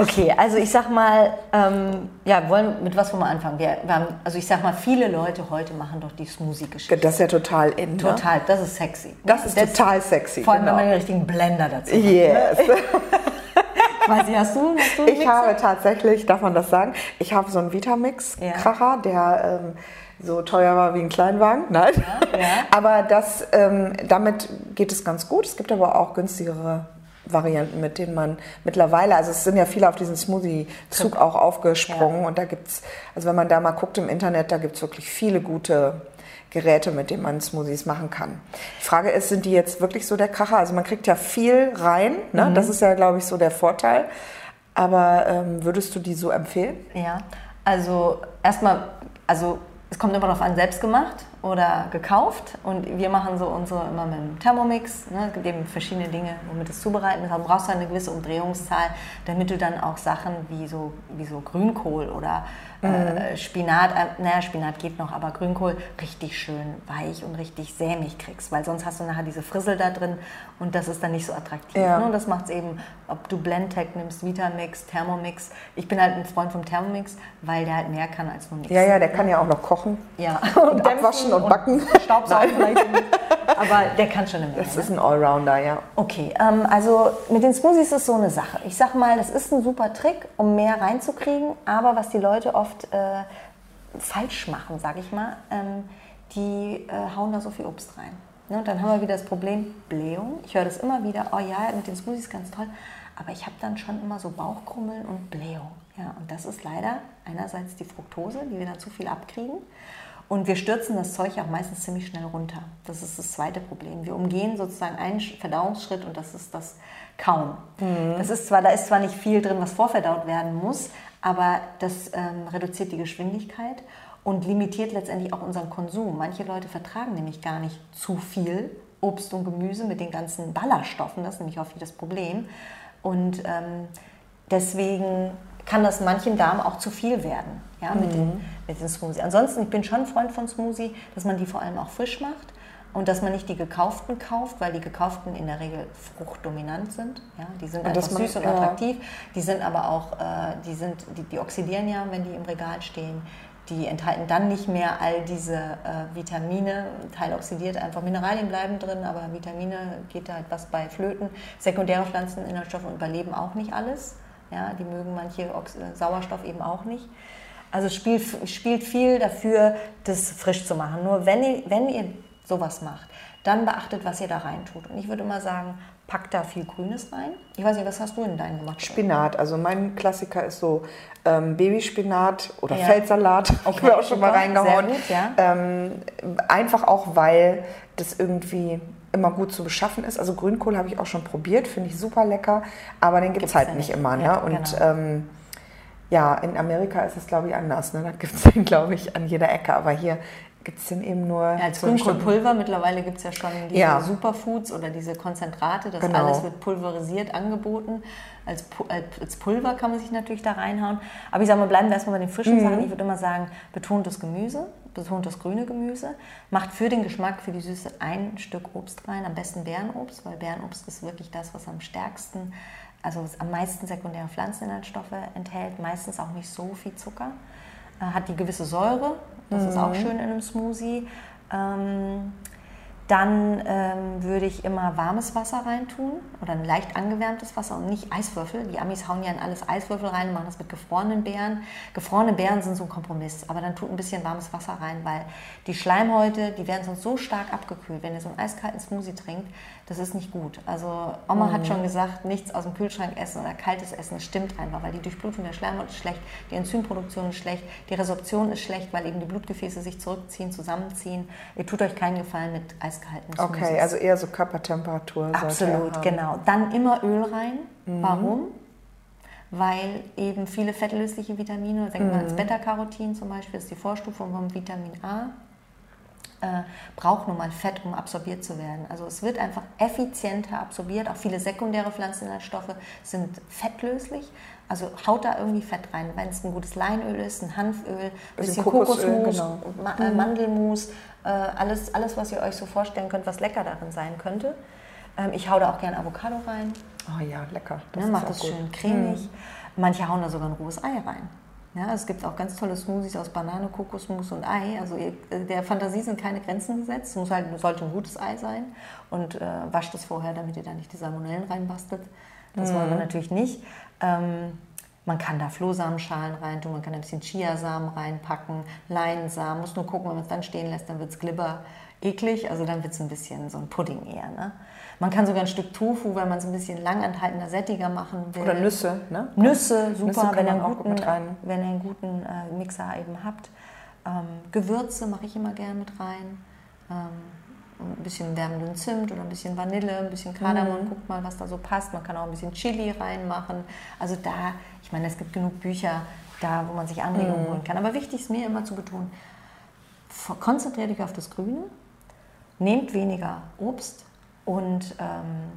Okay, also ich sag mal, ähm, ja, wollen, mit was wollen wir anfangen? Wir, wir haben, also ich sag mal, viele Leute heute machen doch die Smoothie-Geschichte. Das ist ja total in. Ne? Total, das ist sexy. Das ist total sexy. Vor allem, genau. wenn man den richtigen Blender dazu hat. Yes. Ich weiß nicht, hast du, hast du Ich Mixer? habe tatsächlich, darf man das sagen, ich habe so einen Vitamix-Kracher, der ähm, so teuer war wie ein Kleinwagen. Nein. ja. Aber das, ähm, damit geht es ganz gut. Es gibt aber auch günstigere Varianten, mit denen man mittlerweile, also es sind ja viele auf diesen Smoothie-Zug auch aufgesprungen und da gibt es, also wenn man da mal guckt im Internet, da gibt es wirklich viele gute Geräte, mit denen man Smoothies machen kann. Die Frage ist, sind die jetzt wirklich so der Kracher? Also man kriegt ja viel rein, ne? das ist ja, glaube ich, so der Vorteil. Aber ähm, würdest du die so empfehlen? Ja, also erstmal, also es kommt immer darauf an, selbst gemacht oder gekauft. Und wir machen so unsere immer mit dem Thermomix. Ne? Es gibt eben verschiedene Dinge, womit es zubereiten ist. Aber du brauchst halt eine gewisse Umdrehungszahl, damit du dann auch Sachen wie so, wie so Grünkohl oder äh, Spinat, äh, naja, Spinat geht noch, aber Grünkohl richtig schön weich und richtig sämig kriegst. Weil sonst hast du nachher diese Frissel da drin und das ist dann nicht so attraktiv. Ja. Ne? Und das macht es eben, ob du Blendtec nimmst, Vitamix, Thermomix. Ich bin halt ein Freund vom Thermomix, weil der halt mehr kann als nur nichts. Ja, ja, der kann ja auch noch kochen. Ja. Und abwaschen und backen. Staubsaugen vielleicht. Aber der kann schon eine Menge. Das ne? ist ein Allrounder, ja. Okay, ähm, also mit den Smoothies ist so eine Sache. Ich sag mal, das ist ein super Trick, um mehr reinzukriegen, aber was die Leute oft äh, falsch machen, sag ich mal, ähm, die äh, hauen da so viel Obst rein. Ne? Und dann haben wir wieder das Problem Blähung. Ich höre das immer wieder, oh ja, mit den Smoothies ganz toll, aber ich habe dann schon immer so Bauchkrummeln und Blähung. Ja, und das ist leider einerseits die Fructose, die wir dann zu viel abkriegen. Und wir stürzen das Zeug auch meistens ziemlich schnell runter. Das ist das zweite Problem. Wir umgehen sozusagen einen Sch- Verdauungsschritt und das ist das Kauen. Das ist zwar, da ist zwar nicht viel drin, was vorverdaut werden muss, aber das ähm, reduziert die Geschwindigkeit und limitiert letztendlich auch unseren Konsum. Manche Leute vertragen nämlich gar nicht zu viel Obst und Gemüse mit den ganzen Ballaststoffen. Das ist nämlich häufig das Problem. Und ähm, deswegen kann das manchen Darm auch zu viel werden, ja, mit, den, mit den Smoothie. Ansonsten, ich bin schon Freund von Smoothie, dass man die vor allem auch frisch macht und dass man nicht die gekauften kauft, weil die gekauften in der Regel fruchtdominant sind. Ja, die sind einfach dass man- süß und ja. attraktiv. Die sind aber auch, äh, die, sind, die, die oxidieren ja, wenn die im Regal stehen. Die enthalten dann nicht mehr all diese äh, Vitamine. Teil oxidiert einfach. Mineralien bleiben drin, aber Vitamine geht da halt was bei Flöten. Sekundäre Pflanzeninhaltsstoffe überleben auch nicht alles. Ja, die mögen manche Ox äh, Sauerstoff eben auch nicht. Also spielt, spielt viel dafür, das frisch zu machen. Nur wenn ihr, wenn ihr sowas macht, dann beachtet, was ihr da rein tut. Und ich würde immer sagen, packt da viel Grünes rein. Ich weiß nicht, was hast du in deinen gemacht? Spinat, also mein Klassiker ist so ähm, Babyspinat oder Ja. Feldsalat. Okay, ich mir auch schon mal reingehauen. gut, ja. ähm, einfach auch, weil das irgendwie immer gut zu beschaffen ist. Also Grünkohl habe ich auch schon probiert, finde ich super lecker, aber den gibt es halt ja nicht nicht. immer. Ne? Ja, Und genau. ähm, ja, in Amerika ist es, glaube ich, anders. Ne? Da gibt es den, glaube ich, an jeder Ecke. Aber hier gibt es den eben nur Ja, als Grünkohlpulver, mittlerweile gibt es ja schon diese Ja. Superfoods oder diese Konzentrate, das Genau. alles wird pulverisiert angeboten. Als, Pu- als Pulver kann man sich natürlich da reinhauen. Aber ich sage mal, bleiben wir erstmal bei den frischen Mhm. Sachen. Ich würde immer sagen, betont das Gemüse, betont das grüne Gemüse, macht für den Geschmack, für die Süße ein Stück Obst rein, am besten Beerenobst, weil Beerenobst ist wirklich das, was am stärksten, also was am meisten sekundäre Pflanzeninhaltsstoffe enthält, meistens auch nicht so viel Zucker äh, hat die gewisse Säure, das ist auch schön in einem Smoothie. Ähm, dann ähm, würde ich immer warmes Wasser reintun oder ein leicht angewärmtes Wasser und nicht Eiswürfel. Die Amis hauen ja in alles Eiswürfel rein und machen das mit gefrorenen Beeren. Gefrorene Beeren sind so ein Kompromiss, aber dann tut ein bisschen warmes Wasser rein, weil die Schleimhäute, die werden sonst so stark abgekühlt. Wenn ihr so einen eiskalten Smoothie trinkt, das ist nicht gut. Also Oma hat schon gesagt, nichts aus dem Kühlschrank essen oder kaltes Essen, stimmt einfach, weil die Durchblutung der Schleimhaut ist schlecht, die Enzymproduktion ist schlecht, die Resorption ist schlecht, weil eben die Blutgefäße sich zurückziehen, zusammenziehen. Ihr tut euch keinen Gefallen mit eiskalten Smoothies. Okay, also eher so Körpertemperatur. er Absolut, genau. Dann immer Öl rein. Mhm. Warum? Weil eben viele fettlösliche Vitamine, denkt Mhm. man ans Beta-Carotin zum Beispiel, ist die Vorstufe vom Vitamin A. äh, braucht nun mal Fett, um absorbiert zu werden. Also es wird einfach effizienter absorbiert. Auch viele sekundäre Pflanzeninhaltsstoffe sind fettlöslich. Also haut da irgendwie Fett rein. Wenn es ein gutes Leinöl ist, ein Hanföl, ein bisschen, bisschen Kokosmus, genau. Ma äh, mhm. Mandelmus, äh, alles, alles, was ihr euch so vorstellen könnt, was lecker darin sein könnte. Ähm, ich hau da auch gerne Avocado rein. Oh ja, lecker. Das ja, macht das gut. schön cremig. Mhm. Manche hauen da sogar ein rohes Ei rein. Ja, es gibt auch ganz tolle Smoothies aus Banane, Kokosmus und Ei. Also der Fantasie sind keine Grenzen gesetzt. Es muss halt, sollte ein gutes Ei sein und äh, wascht es vorher, damit ihr da nicht die Salmonellen reinbastelt. Das mhm. wollen wir natürlich nicht. Ähm, man kann da Flohsamenschalen reintun, man kann ein bisschen Chiasamen reinpacken, Leinsamen. Muss nur gucken, wenn man es dann stehen lässt, dann wird es glibber eklig. Also dann wird es ein bisschen so ein Pudding eher. Ne? Man kann sogar ein Stück Tofu, wenn man es ein bisschen langanhaltender, sättiger machen will. Oder Nüsse, ne? Nüsse, super, Nüsse wenn, ihr einen guten, wenn ihr einen guten äh, Mixer eben habt. Ähm, Gewürze mache ich immer gern mit rein. Ähm, ein bisschen wärmenden Zimt oder ein bisschen Vanille, ein bisschen Kardamom, mhm. guckt mal, was da so passt. Man kann auch ein bisschen Chili reinmachen. Also da, ich meine, es gibt genug Bücher da, wo man sich Anregungen mhm. holen kann. Aber wichtig ist mir immer zu betonen, konzentriert dich auf das Grüne, nehmt weniger Obst, und ähm,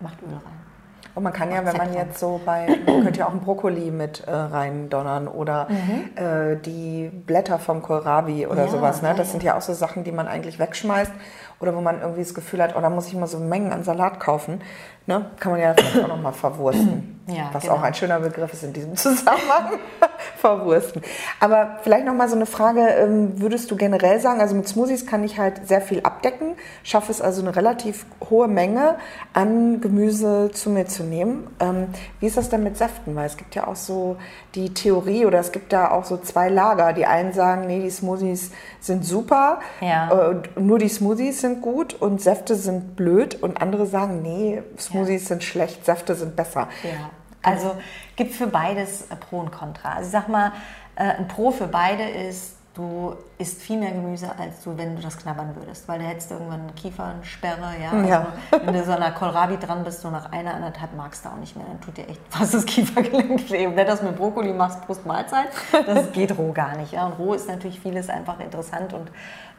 macht Öl rein. Und man kann ja, wenn man jetzt so bei, man könnte ja auch einen Brokkoli mit äh, reindonnern oder mhm. äh, die Blätter vom Kohlrabi oder ja, sowas. Ne? Das ja, sind ja auch so Sachen, die man eigentlich wegschmeißt oder wo man irgendwie das Gefühl hat, oh, da muss ich mal so Mengen an Salat kaufen. Ne? Kann man ja vielleicht auch nochmal verwursten. Ja, was genau. auch ein schöner Begriff ist in diesem Zusammenhang. verwursten. Aber vielleicht nochmal so eine Frage, ähm, würdest du generell sagen, also mit Smoothies kann ich halt sehr viel abdecken, schaffe es also eine relativ hohe Menge an Gemüse zu mir zu nehmen. Ähm, wie ist das denn mit Säften? Weil es gibt ja auch so die Theorie oder es gibt da auch so zwei Lager. Die einen sagen, nee, die Smoothies sind super, ja. äh, nur die Smoothies sind gut und Säfte sind blöd und andere sagen, nee, Smoothies ja. sind schlecht, Säfte sind besser. Ja. Also gibt für beides Pro und Contra. Also ich sag mal, äh, ein Pro für beide ist, du isst viel mehr Gemüse, als du, wenn du das knabbern würdest. Weil da hättest du irgendwann eine Kiefernsperre, ja. Also ja. wenn du so einer Kohlrabi dran bist, so nach einer, anderthalb magst du auch nicht mehr. Dann tut dir echt fast das Kiefergelenk weh. Und wenn du das mit Brokkoli machst, Prost Mahlzeit, das geht roh gar nicht. Ja. Und roh ist natürlich vieles einfach interessant und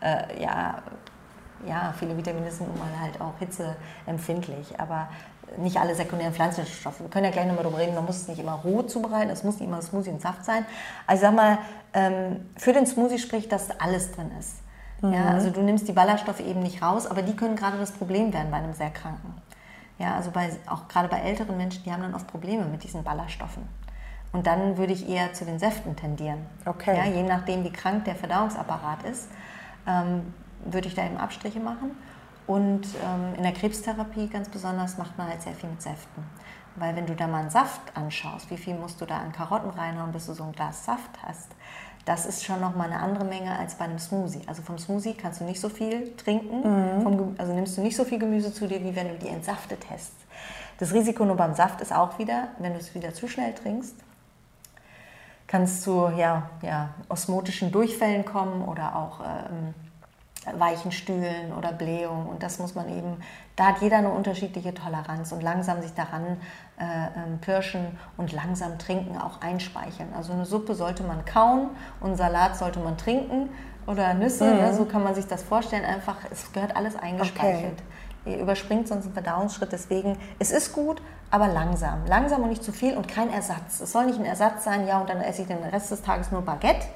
äh, ja, ja, viele Vitamine sind nun mal halt auch hitzeempfindlich. Aber nicht alle sekundären Pflanzenstoffe. Wir können ja gleich nochmal darüber reden, man muss es nicht immer roh zubereiten, es muss nicht immer Smoothie und Saft sein. Also ich sag mal, ähm, für den Smoothie spricht, dass alles drin ist. Mhm. Ja, also du nimmst die Ballaststoffe eben nicht raus, aber die können gerade das Problem werden bei einem sehr Kranken. Ja, also bei, auch gerade bei älteren Menschen, die haben dann oft Probleme mit diesen Ballaststoffen. Und dann würde ich eher zu den Säften tendieren. Okay. Ja, je nachdem, wie krank der Verdauungsapparat ist, ähm, würde ich da eben Abstriche machen. Und ähm, in der Krebstherapie ganz besonders macht man halt sehr viel mit Säften. Weil wenn du da mal einen Saft anschaust, wie viel musst du da an Karotten reinhauen, bis du so ein Glas Saft hast, das ist schon nochmal eine andere Menge als bei einem Smoothie. Also vom Smoothie kannst du nicht so viel trinken, mhm. vom, also nimmst du nicht so viel Gemüse zu dir, wie wenn du die entsaftet hast. Das Risiko nur beim Saft ist auch wieder, wenn du es wieder zu schnell trinkst, kannst du ja, ja osmotischen Durchfällen kommen oder auch ähm, weichen Stühlen oder Blähung. Und das muss man eben, da hat jeder eine unterschiedliche Toleranz und langsam sich daran äh, ähm, pirschen und langsam trinken, auch einspeicheln. Also eine Suppe sollte man kauen und Salat sollte man trinken oder Nüsse, mhm. ne? so kann man sich das vorstellen. Einfach, es gehört alles eingespeichert. Okay. Ihr überspringt sonst einen Verdauungsschritt, deswegen, es ist gut, aber langsam. Langsam und nicht zu viel und kein Ersatz. Es soll nicht ein Ersatz sein, ja, und dann esse ich den Rest des Tages nur Baguette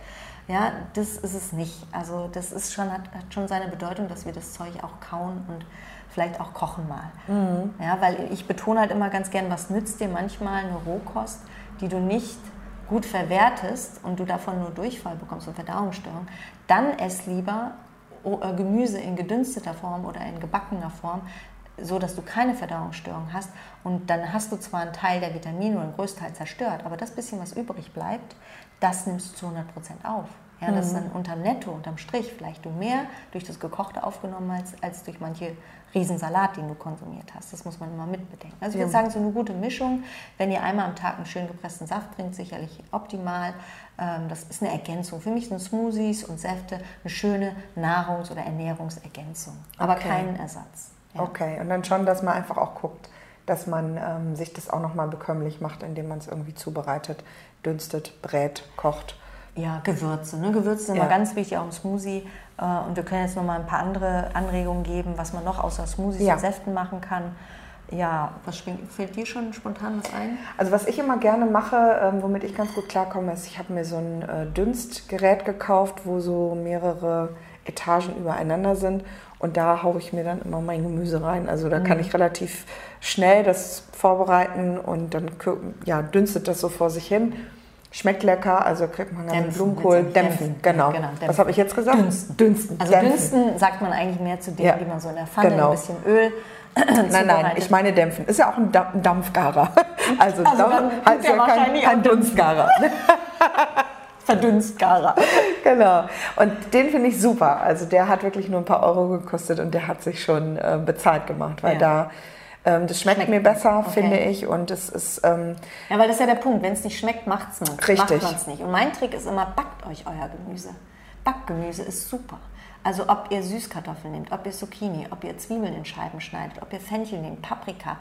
ja, das ist es nicht. Also das ist schon, hat, hat schon seine Bedeutung, dass wir das Zeug auch kauen und vielleicht auch kochen mal. Mhm. Ja, weil ich betone halt immer ganz gern, was nützt dir manchmal eine Rohkost, die du nicht gut verwertest und du davon nur Durchfall bekommst und Verdauungsstörung, dann ess lieber äh, Gemüse in gedünsteter Form oder in gebackener Form, so dass du keine Verdauungsstörung hast und dann hast du zwar einen Teil der Vitamine oder einen Großteil zerstört, aber das bisschen, was übrig bleibt, das nimmst du zu 100 Prozent auf. Ja, mhm. das ist dann unterm Netto, unterm Strich vielleicht du mehr durch das Gekochte aufgenommen hast, als durch manche Riesensalat, den du konsumiert hast. Das muss man immer mitbedenken. Also ich würde sagen, so eine gute Mischung, wenn ihr einmal am Tag einen schön gepressten Saft trinkt, sicherlich optimal. Ähm, das ist eine Ergänzung. Für mich sind Smoothies und Säfte eine schöne Nahrungs- oder Ernährungsergänzung, aber okay. keinen Ersatz. Ja. Okay, und dann schon, dass man einfach auch guckt, dass man ähm, sich das auch nochmal bekömmlich macht, indem man es irgendwie zubereitet, dünstet, brät, kocht. Ja, Gewürze. Ne? Gewürze sind Ja. immer ganz wichtig, auch im Smoothie. Äh, Und wir können jetzt noch mal ein paar andere Anregungen geben, was man noch außer Smoothies Ja. und Säften machen kann. Ja, was springt- fällt dir schon spontan was ein? Also was ich immer gerne mache, ähm, womit ich ganz gut klarkomme, ist, ich habe mir so ein äh, Dünstgerät gekauft, wo so mehrere Etagen übereinander sind. Und da haue ich mir dann immer mein Gemüse rein. Also da Mhm. kann ich relativ schnell das vorbereiten und dann ja, dünstet das so vor sich hin. Schmeckt lecker, also kriegt man Dämpfen Blumenkohl, dämpfen, genau. genau, dämpfen. Was habe ich jetzt gesagt? Dünsten. Dünsten. Also dämpfen. dünsten sagt man eigentlich mehr zu denen, Ja. die man so in der Pfanne Genau. ein bisschen Öl Nein, nein, ich meine dämpfen. Ist ja auch ein Dam- Dampfgarer. Also, Also Dampf- heißt ja kein, kein Dunstgarer. Verdünstgarer. Genau. Und den finde ich super. Also der hat wirklich nur ein paar Euro gekostet und der hat sich schon äh, bezahlt gemacht, weil Ja. da ähm, das schmeckt, Schmeckt mir besser, okay. finde ich. Und es ist ähm, Ja, weil das ist ja der Punkt. Wenn es nicht schmeckt, macht's man. Richtig. Macht man es nicht. Und mein Trick ist immer, backt euch euer Gemüse. Backgemüse ist super. Also ob ihr Süßkartoffeln nehmt, ob ihr Zucchini, ob ihr Zwiebeln in Scheiben schneidet, ob ihr Fenchel nehmt, Paprika.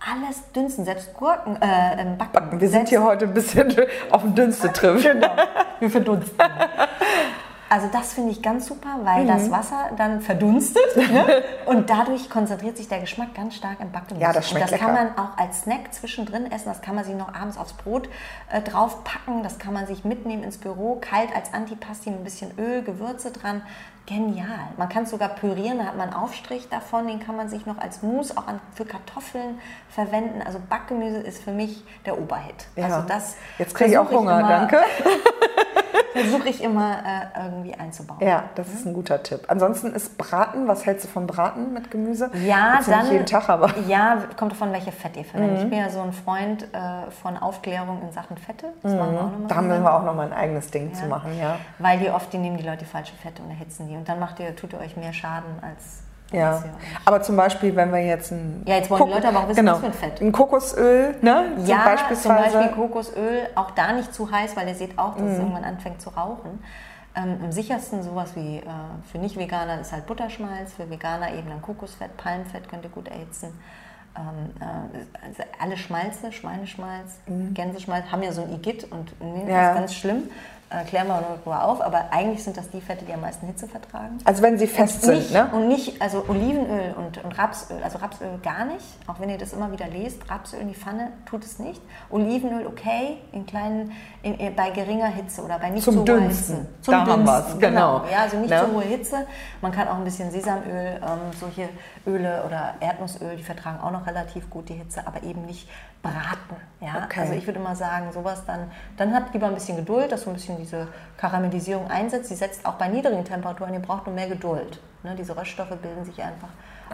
Alles dünsten, selbst Gurken, äh, ähm, backen. wir sind selbst, hier heute ein bisschen auf dem Dünste-Trip. Genau, wir verdunsten. Also das finde ich ganz super, weil Mhm. das Wasser dann verdunstet ne? und dadurch konzentriert sich der Geschmack ganz stark im Backgemüse. Ja, das schmeckt und das kann lecker. man auch als Snack zwischendrin essen, das kann man sich noch abends aufs Brot äh, draufpacken, das kann man sich mitnehmen ins Büro, kalt als Antipasti mit ein bisschen Öl, Gewürze dran. Genial. Man kann es sogar pürieren, da hat man einen Aufstrich davon, den kann man sich noch als Mousse auch an, für Kartoffeln verwenden. Also Backgemüse ist für mich der Oberhit. Ja. Also das Jetzt kriege ich auch Hunger, immer- danke. versuche ich immer äh, irgendwie einzubauen. Ja, das ist ein guter Tipp. Ansonsten ist Braten, was hältst du vom Braten mit Gemüse? Ja, Jetzt nicht dann. jeden Tag, aber. Ja, kommt davon, welche Fett ihr verwendet. Mhm. Ich bin ja so ein Freund äh, von Aufklärung in Sachen Fette. Das machen wir auch nochmal. Da haben wir auch noch mal ein eigenes Ding zu machen, ja. Weil die oft, die nehmen die Leute die falsche Fette und erhitzen die. Und dann macht ihr, tut ihr euch mehr Schaden als. Ja, aber zum Beispiel, wenn wir jetzt ein Ja, jetzt wollen die Leute aber auch wissen, genau, was für ein Fett. Ein Kokosöl, ne? Zum Ja, zum Beispiel Kokosöl, auch da nicht zu heiß, weil ihr seht auch, dass es Mhm. irgendwann anfängt zu rauchen. Ähm, am sichersten sowas wie äh, für Nicht-Veganer ist halt Butterschmalz, für Veganer eben dann Kokosfett, Palmfett könnt ihr gut erhitzen. Ähm, äh, also alle Schmalze, Schweineschmalz, Gänseschmalz haben ja so ein Igitt und nee, das. Ja. ist ganz schlimm. Äh, klären wir drüber auf, aber eigentlich sind das die Fette, die am meisten Hitze vertragen. also wenn sie fest sind, Nicht, ne? Und nicht, also Olivenöl und, und Rapsöl, also Rapsöl gar nicht, auch wenn ihr das immer wieder lest, Rapsöl in die Pfanne tut es nicht. Olivenöl okay, in kleinen, in, in, bei geringer Hitze oder bei nicht Zum so hoher. Hitze. Zum Da haben wir's, genau. Ja, also nicht Ne? so hohe Hitze. Man kann auch ein bisschen Sesamöl, ähm, solche Öle oder Erdnussöl, die vertragen auch noch relativ gut die Hitze, aber eben nicht braten. Ja? Okay. Also ich würde mal sagen, sowas dann, dann habt lieber ein bisschen Geduld, dass so ein bisschen diese Karamellisierung einsetzt. Sie setzt auch bei niedrigen Temperaturen, ihr braucht nur mehr Geduld. Ne? Diese Röststoffe bilden sich einfach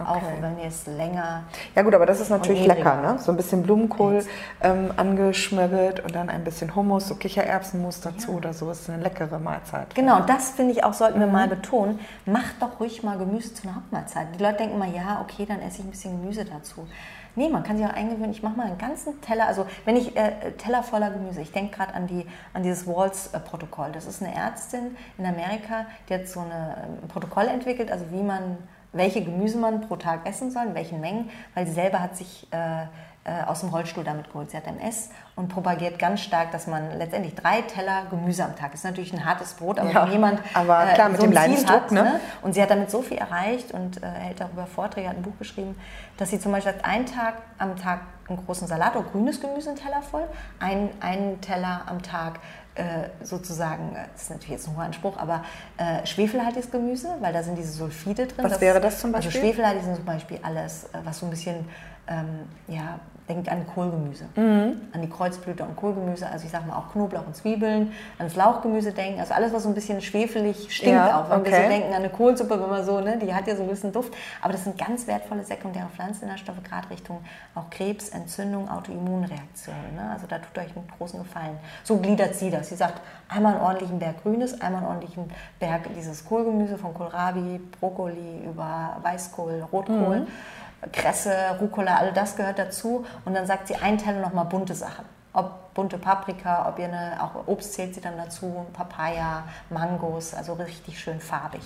auch, Okay. wenn ihr es länger Ja gut, aber das ist natürlich lecker, ne? So ein bisschen Blumenkohl ähm, angeschmirgelt und dann ein bisschen Hummus, so Kichererbsenmus dazu oder so. Das ist eine leckere Mahlzeit. Genau, das finde ich auch, sollten Mhm. wir mal betonen. Macht doch ruhig mal Gemüse zu einer Hauptmahlzeit. Die Leute denken immer, ja, okay, dann esse ich ein bisschen Gemüse dazu. Nee, man kann sich auch eingewöhnen, ich mache mal einen ganzen Teller, also wenn ich äh, Teller voller Gemüse, ich denke gerade an, die, an dieses Walls-Protokoll. Das ist eine Ärztin in Amerika, die hat so eine, ähm, ein Protokoll entwickelt, also wie man, welche Gemüse man pro Tag essen soll, in welchen Mengen, weil sie selber hat sich äh, äh, aus dem Rollstuhl damit geholt. Sie hat MS und propagiert ganz stark, dass man letztendlich drei Teller Gemüse am Tag, ist natürlich ein hartes Brot, aber Ja, wenn jemand aber klar, mit dem ein Ziel Leidensdruck, hat, ne? und sie hat damit so viel erreicht und äh, hält darüber Vorträge, hat ein Buch geschrieben, dass sie zum Beispiel sagt, einen Tag am Tag einen großen Salat oder grünes Gemüse, einen Teller voll, ein, einen Teller am Tag äh, sozusagen, äh, das ist natürlich jetzt ein hoher Anspruch, aber äh, schwefelhaltiges Gemüse, weil da sind diese Sulfide drin. Was wäre das zum Also Beispiel? schwefelhaltig sind zum Beispiel alles, äh, was so ein bisschen, ähm, ja, denkt an Kohlgemüse, Mhm. an die Kreuzblüte und Kohlgemüse, also ich sage mal auch Knoblauch und Zwiebeln, ans Lauchgemüse denken, also alles, was so ein bisschen schwefelig stinkt Ja, auch, wenn wir so okay. denken an eine Kohlsuppe, wenn man so, ne, die hat ja so ein bisschen Duft, aber das sind ganz wertvolle sekundäre Pflanzeninhaltsstoffe, gerade Richtung auch Krebs, Entzündung, Autoimmunreaktionen, ne? also da tut euch einen großen Gefallen. So gliedert sie das, sie sagt, einmal einen ordentlichen Berg Grünes, einmal einen ordentlichen Berg dieses Kohlgemüse von Kohlrabi, Brokkoli über Weißkohl, Rotkohl, Mhm. Kresse, Rucola, all das gehört dazu. Und dann sagt sie, ein Teller nochmal bunte Sachen. Ob bunte Paprika, ob ihr eine, auch Obst zählt sie dann dazu, Papaya, Mangos, also richtig schön farbig.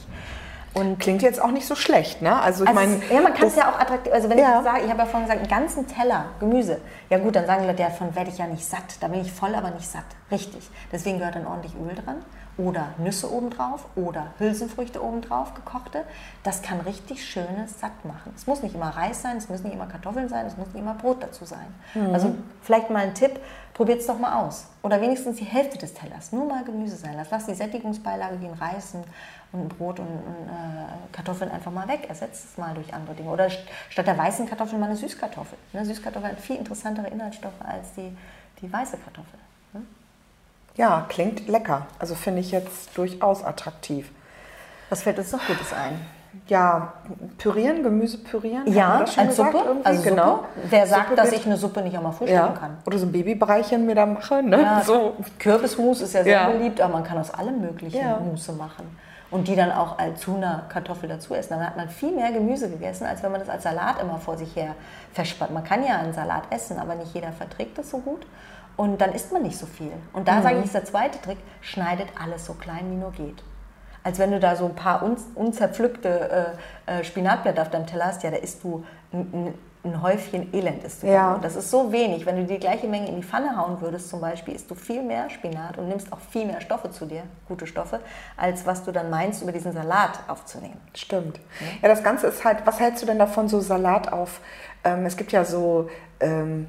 Und Klingt jetzt auch nicht so schlecht, ne? Also ich also meine. Ja, man kann es ja auch attraktiv. Also wenn ja. ich sage, ich habe ja vorhin gesagt, einen ganzen Teller Gemüse. Ja gut, dann sagen die Leute, davon werde ich ja nicht satt. Da bin ich voll, aber nicht satt. Richtig. Deswegen gehört dann ordentlich Öl dran oder Nüsse obendrauf oder Hülsenfrüchte obendrauf, gekochte. Das kann richtig schönes satt machen. Es muss nicht immer Reis sein, es müssen nicht immer Kartoffeln sein, es muss nicht immer Brot dazu sein. Mhm. Also vielleicht mal ein Tipp, probiert es doch mal aus. Oder wenigstens die Hälfte des Tellers, nur mal Gemüse sein lassen. Lass die Sättigungsbeilage wie ein Reis und ein Brot und, und äh, Kartoffeln einfach mal weg. Ersetzt es mal durch andere Dinge. Oder statt der weißen Kartoffel mal eine Süßkartoffel. Eine Süßkartoffel hat viel interessantere Inhaltsstoffe als die, die weiße Kartoffel. Ja, klingt lecker. Also finde ich jetzt durchaus attraktiv. Was fällt uns noch Gutes ein? Ja, pürieren, Gemüse pürieren. Ja, als Suppe. Irgendwie? Also genau. Suppe. Wer sagt, Suppe dass ich eine Suppe nicht einmal frühstücken ja. kann? Oder so ein Babybereichen mir da mache. Ne? Ja, so. Kürbismus ist ja sehr ja. beliebt, aber man kann aus allem möglichen ja. Muße machen. Und die dann auch als Tuna Kartoffel dazu essen. Dann hat man viel mehr Gemüse gegessen, als wenn man das als Salat immer vor sich her verspannt. Man kann ja einen Salat essen, aber nicht jeder verträgt das so gut. Und dann isst man nicht so viel. Und da mhm. sage ich, ist der zweite Trick, schneidet alles so klein wie nur geht. Als wenn du da so ein paar un, unzerpflückte äh, äh, Spinatblätter auf deinem Teller hast, ja, da isst du ein, ein Häufchen Elend. Isst du ja. Und das ist so wenig. Wenn du die gleiche Menge in die Pfanne hauen würdest zum Beispiel, isst du viel mehr Spinat und nimmst auch viel mehr Stoffe zu dir, gute Stoffe, als was du dann meinst, über diesen Salat aufzunehmen. Stimmt. Ja, ja das Ganze ist halt, was hältst du denn davon, so Salat auf? Ähm, es gibt ja so... Ähm,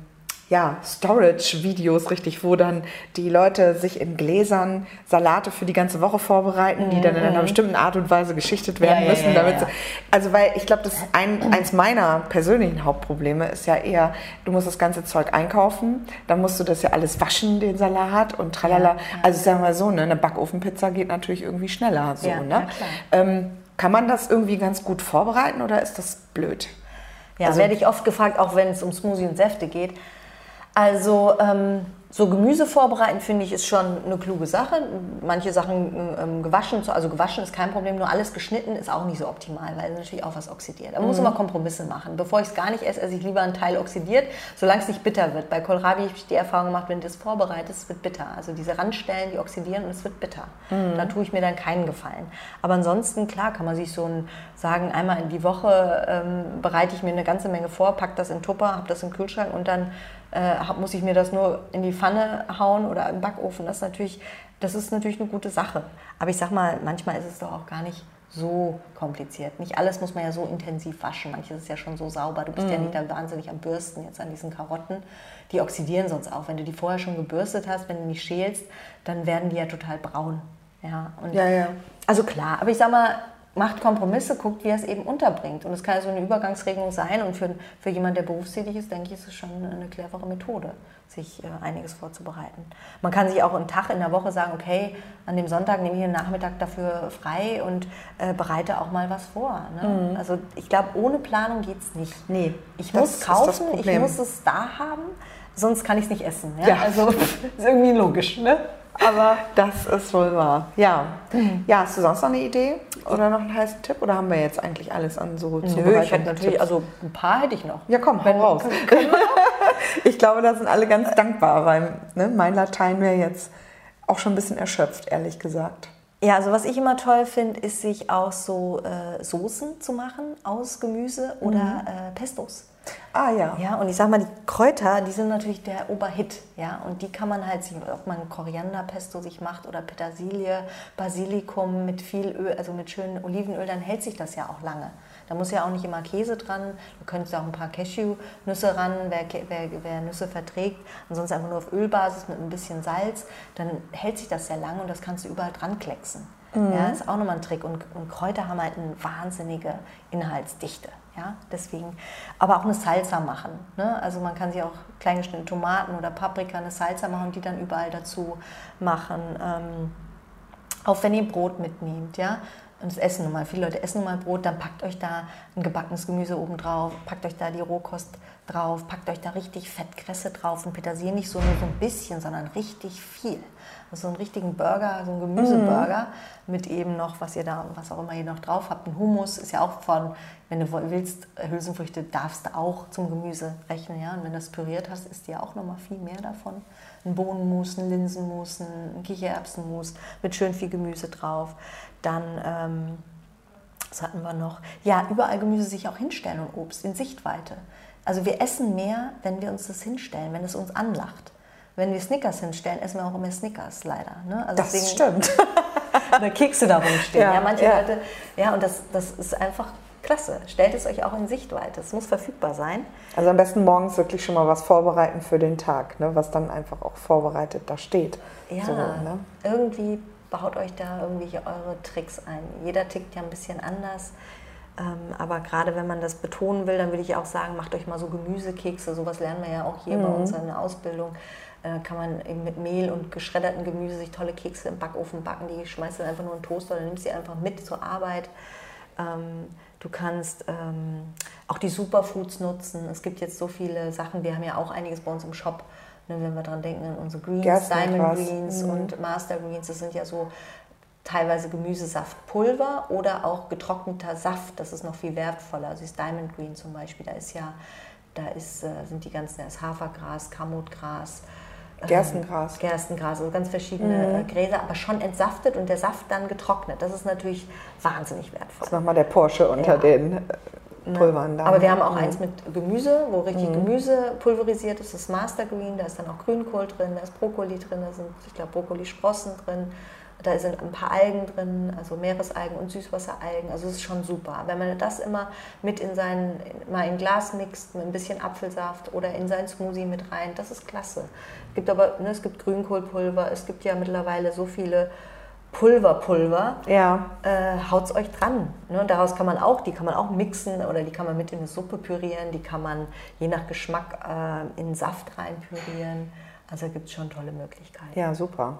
ja, Storage-Videos richtig, wo dann die Leute sich in Gläsern Salate für die ganze Woche vorbereiten, die dann in einer mhm. bestimmten Art und Weise geschichtet werden ja, müssen. Ja, ja, damit also weil ich glaube, das ein, eins meiner persönlichen Hauptprobleme ist ja eher, du musst das ganze Zeug einkaufen, dann musst du das ja alles waschen, den Salat und tralala. Also sagen wir mal so, ne, eine Backofenpizza geht natürlich irgendwie schneller. So, ne? Ähm, kann man das irgendwie ganz gut vorbereiten oder ist das blöd? Ja, also, werde ich oft gefragt, auch wenn es um Smoothie und Säfte geht. Also ähm, so Gemüse vorbereiten finde ich ist schon eine kluge Sache. Manche Sachen ähm, gewaschen, also gewaschen ist kein Problem, nur alles geschnitten ist auch nicht so optimal, weil natürlich auch was oxidiert. Man mhm. muss immer Kompromisse machen. Bevor ich es gar nicht esse, esse ich lieber einen Teil oxidiert, solange es nicht bitter wird. Bei Kohlrabi habe ich die Erfahrung gemacht, wenn du das vorbereitest, wird bitter. Also diese Randstellen, die oxidieren und es wird bitter. Mhm. Da tue ich mir dann keinen Gefallen. Aber ansonsten, klar, kann man sich so ein, sagen, einmal in die Woche ähm, bereite ich mir eine ganze Menge vor, packe das in Tupper, habe das im Kühlschrank und dann äh, muss ich mir das nur in die Pfanne hauen oder im Backofen. Das ist natürlich, das ist natürlich eine gute Sache. Aber ich sag mal, manchmal ist es doch auch gar nicht so kompliziert. Nicht alles muss man ja so intensiv waschen. Manches ist ja schon so sauber. Du bist mhm. ja nicht da wahnsinnig am Bürsten jetzt an diesen Karotten. Die oxidieren sonst auch. Wenn du die vorher schon gebürstet hast, wenn du nicht schälst, dann werden die ja total braun. Ja, und ja, ja. Also klar, aber ich sag mal, macht Kompromisse, guckt, wie er es eben unterbringt. Und es kann ja so eine Übergangsregelung sein. Und für, für jemanden, der berufstätig ist, denke ich, ist es schon eine clevere Methode, sich äh, einiges vorzubereiten. Man kann sich auch einen Tag in der Woche sagen, okay, an dem Sonntag nehme ich den Nachmittag dafür frei und äh, bereite auch mal was vor. Ne? Mhm. Also ich glaube, ohne Planung geht es nicht. Nee, ich muss kaufen, ich muss es da haben, sonst kann ich es nicht essen. Ja? ja. Also ist irgendwie logisch. Ne? Aber das ist wohl wahr. Ja. Mhm. Ja, hast du sonst noch eine Idee oder noch einen heißen Tipp? Oder haben wir jetzt eigentlich alles an so Nö, ich hätte natürlich, also ein paar hätte ich noch. Ja, komm, hau raus. ich glaube, da sind alle ganz dankbar, weil ne, mein Latein wäre jetzt auch schon ein bisschen erschöpft, ehrlich gesagt. Ja, also was ich immer toll finde, ist sich auch so äh, Soßen zu machen aus Gemüse oder mhm. äh, Pestos. Ah ja. Ja, und ich sag mal, die Kräuter, die sind natürlich der Oberhit. Ja, und die kann man halt, ob man Korianderpesto sich macht oder Petersilie, Basilikum mit viel Öl, also mit schönem Olivenöl, dann hält sich das ja auch lange. Da muss ja auch nicht immer Käse dran. Du könntest auch ein paar Cashew-Nüsse ran, wer, wer, wer, Nüsse verträgt. Ansonsten einfach nur auf Ölbasis mit ein bisschen Salz. Dann hält sich das sehr lange und das kannst du überall dran klecksen. Mhm. Ja, ist auch nochmal ein Trick. Und, und Kräuter haben halt eine wahnsinnige Inhaltsdichte. Ja, deswegen, aber auch eine Salsa machen. Ne? Also man kann sich auch kleingeschnittene Tomaten oder Paprika eine Salsa machen und die dann überall dazu machen. Ähm, auch wenn ihr Brot mitnehmt, ja. Und das Essen nun mal. Viele Leute essen nun mal Brot, dann packt euch da ein gebackenes Gemüse oben drauf, packt euch da die Rohkost drauf, packt euch da richtig Fettkresse drauf und Petersilie nicht so nur so ein bisschen, sondern richtig viel so einen richtigen Burger, so einen Gemüseburger mhm. mit eben noch, was ihr da, was auch immer ihr noch drauf habt. Ein Hummus ist ja auch von, wenn du willst, Hülsenfrüchte darfst du auch zum Gemüse rechnen, ja. Und wenn du das püriert hast, ist dir auch noch mal viel mehr davon. Ein Bohnenmus, ein Linsenmus, ein Kichererbsenmus mit schön viel Gemüse drauf. Dann ähm, Was hatten wir noch? Ja, überall Gemüse sich auch hinstellen und Obst in Sichtweite. Also wir essen mehr, wenn wir uns das hinstellen, wenn es uns anlacht. Wenn wir Snickers hinstellen, essen wir auch immer Snickers, leider. Ne? Also das deswegen, stimmt. oder Kekse da rumstehen. Ja, ja manche ja. Leute, ja, und das, das ist einfach klasse. Stellt es euch auch in Sichtweite. Es muss verfügbar sein. Also am besten morgens wirklich schon mal was vorbereiten für den Tag, ne? was dann einfach auch vorbereitet da steht. Ja, so, ne? irgendwie baut euch da irgendwie eure Tricks ein. Jeder tickt ja ein bisschen anders. Ähm, aber gerade wenn man das betonen will, dann würde ich auch sagen, macht euch mal so Gemüsekekse. Sowas lernen wir ja auch hier mhm. bei uns in der Ausbildung. Äh, kann man eben mit Mehl und geschredderten Gemüse sich tolle Kekse im Backofen backen. Die schmeißt du einfach nur in den Toaster oder nimmst sie einfach mit zur Arbeit. Ähm, du kannst ähm, auch die Superfoods nutzen. Es gibt jetzt so viele Sachen. Wir haben ja auch einiges bei uns im Shop. Ne, wenn wir dran denken, an unsere Greens, Diamond Greens mhm. und Master Greens. Das sind ja so teilweise Gemüsesaftpulver oder auch getrockneter Saft. Das ist noch viel wertvoller. Also das Diamond Green zum Beispiel. Da ist ja, da ist, äh, sind die ganzen, da ist Hafergras, Kamutgras. Ähm, Gerstengras. Gerstengras, also ganz verschiedene mhm. Äh, Gräser, aber schon entsaftet und der Saft dann getrocknet. Das ist natürlich wahnsinnig wertvoll. Das ist nochmal der Porsche unter ja. den äh, Pulvern. Da. Aber wir haben auch mhm. eins mit Gemüse, wo richtig mhm. Gemüse pulverisiert ist. Das ist Master Green, da ist dann auch Grünkohl drin, da ist Brokkoli drin, da sind, ich glaube, Brokkolisprossen drin. Da sind ein paar Algen drin, also Meeresalgen und Süßwasseralgen. Also es ist schon super. Wenn man das immer mit in sein, mal in Glas mixt, mit ein bisschen Apfelsaft oder in sein Smoothie mit rein, das ist klasse. Es gibt aber, ne, es gibt Grünkohlpulver, es gibt ja mittlerweile so viele Pulverpulver. Ja. Äh, haut's euch dran. Ne? Daraus kann man auch, die kann man auch mixen oder die kann man mit in eine Suppe pürieren, die kann man je nach Geschmack äh, in Saft rein pürieren. Also gibt es schon tolle Möglichkeiten. Ja, super.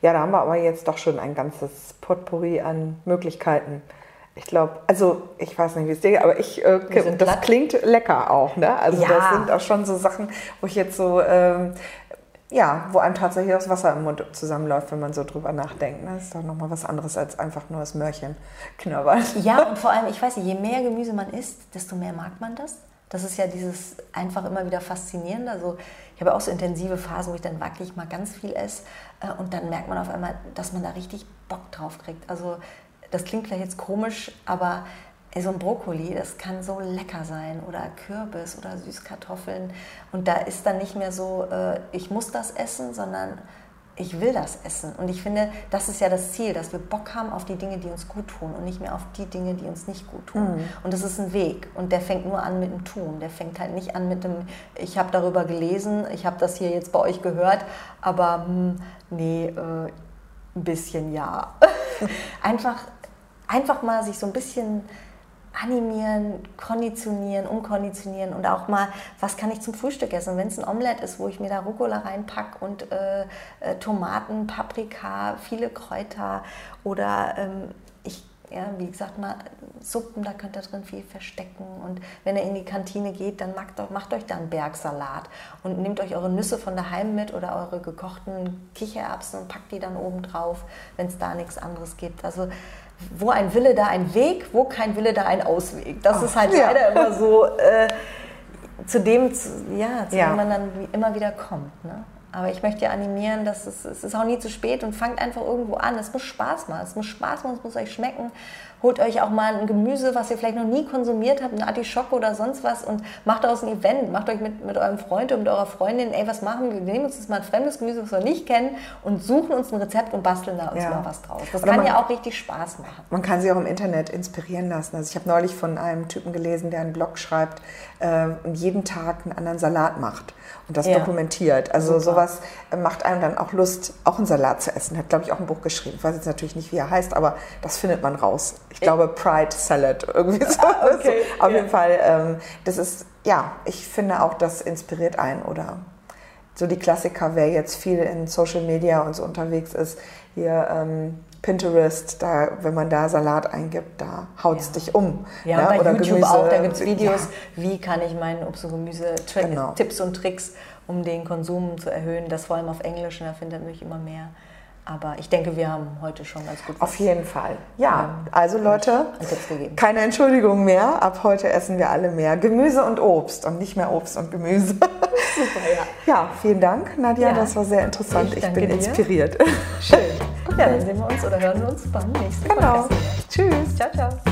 Ja, da haben wir aber jetzt doch schon ein ganzes Potpourri an Möglichkeiten. Ich glaube, also ich weiß nicht, wie es dir geht, aber ich, äh, das platt. klingt lecker auch. Ne? Also ja. das sind auch schon so Sachen, wo ich jetzt so, ähm, ja, wo einem tatsächlich das Wasser im Mund zusammenläuft, wenn man so drüber nachdenkt. Ne? Das ist doch nochmal was anderes als einfach nur das Mörchen knabbern. Ja, und vor allem, ich weiß nicht, je mehr Gemüse man isst, desto mehr mag man das. Das ist ja dieses einfach immer wieder faszinierende. Also ich habe auch so intensive Phasen, wo ich dann wirklich mal ganz viel esse äh, und dann merkt man auf einmal, dass man da richtig Bock drauf kriegt. Also das klingt vielleicht jetzt komisch, aber so ein Brokkoli, das kann so lecker sein oder Kürbis oder Süßkartoffeln und da ist dann nicht mehr so, äh, ich muss das essen, sondern ich will das essen. Und ich finde, das ist ja das Ziel, dass wir Bock haben auf die Dinge, die uns gut tun und nicht mehr auf die Dinge, die uns nicht gut tun. Mhm. Und das ist ein Weg. Und der fängt nur an mit dem Tun. Der fängt halt nicht an mit dem, ich habe darüber gelesen, ich habe das hier jetzt bei euch gehört, aber hm, nee, äh, ein bisschen ja. einfach, einfach mal sich so ein bisschen animieren, konditionieren, umkonditionieren und auch mal, was kann ich zum Frühstück essen? Wenn es ein Omelette ist, wo ich mir da Rucola reinpacke und äh, äh, Tomaten, Paprika, viele Kräuter oder ähm, ich, ja, wie gesagt, mal Suppen, da könnt ihr drin viel verstecken und wenn ihr in die Kantine geht, dann macht, macht euch da einen Bergsalat und nehmt euch eure Nüsse von daheim mit oder eure gekochten Kichererbsen und packt die dann oben drauf, wenn es da nichts anderes gibt. Also wo ein Wille, da ein Weg, wo kein Wille, da ein Ausweg. Das Ach, ist halt ja. leider immer so, äh, zu dem, ja, zu ja. dem man dann immer wieder kommt. Ne? Aber ich möchte ja animieren, dass es, es ist auch nie zu spät und fangt einfach irgendwo an. Es muss Spaß machen. Es muss Spaß machen, es muss euch schmecken. Holt euch auch mal ein Gemüse, was ihr vielleicht noch nie konsumiert habt, eine Artischocke oder sonst was und macht daraus ein Event. Macht euch mit, mit eurem Freund und mit eurer Freundin, ey, was machen wir? Wir nehmen uns jetzt mal ein fremdes Gemüse, was wir nicht kennen und suchen uns ein Rezept und basteln da uns ja. mal was draus. Das oder kann man, ja auch richtig Spaß machen. Man kann sich auch im Internet inspirieren lassen. Also ich habe neulich von einem Typen gelesen, der einen Blog schreibt äh, und jeden Tag einen anderen Salat macht und das ja. dokumentiert. Also Super. sowas macht einem dann auch Lust, auch einen Salat zu essen. Hat, glaube ich, auch ein Buch geschrieben. Ich weiß jetzt natürlich nicht, wie er heißt, aber das findet man raus. Ich glaube Pride Salad, irgendwie so. okay. so. Auf ja. jeden Fall, ähm, das ist, ja, ich finde auch, das inspiriert einen oder so die Klassiker, wer jetzt viel in Social Media und so unterwegs ist, hier ähm, Pinterest, da, wenn man da Salat eingibt, da haut es ja. dich um. Ja, ne? bei Oder YouTube Gemüse. auch, da gibt es Videos, ja. wie kann ich meinen Obst und Gemüse, genau. Tipps und Tricks, um den Konsum zu erhöhen, das vor allem auf Englisch, und da findet natürlich immer mehr. Aber ich denke, wir haben heute schon ganz gut. Auf jeden Fall. Ja, also Leute, keine Entschuldigung mehr. Ab heute essen wir alle mehr Gemüse und Obst und nicht mehr Obst und Gemüse. Super, ja. Ja, vielen Dank, Nadja. Ja. Das war sehr interessant. Ich, ich bin dir. inspiriert. Schön. Ja, dann sehen wir uns oder hören wir uns beim nächsten Genau. Podcast. wieder. Tschüss. Ciao, ciao.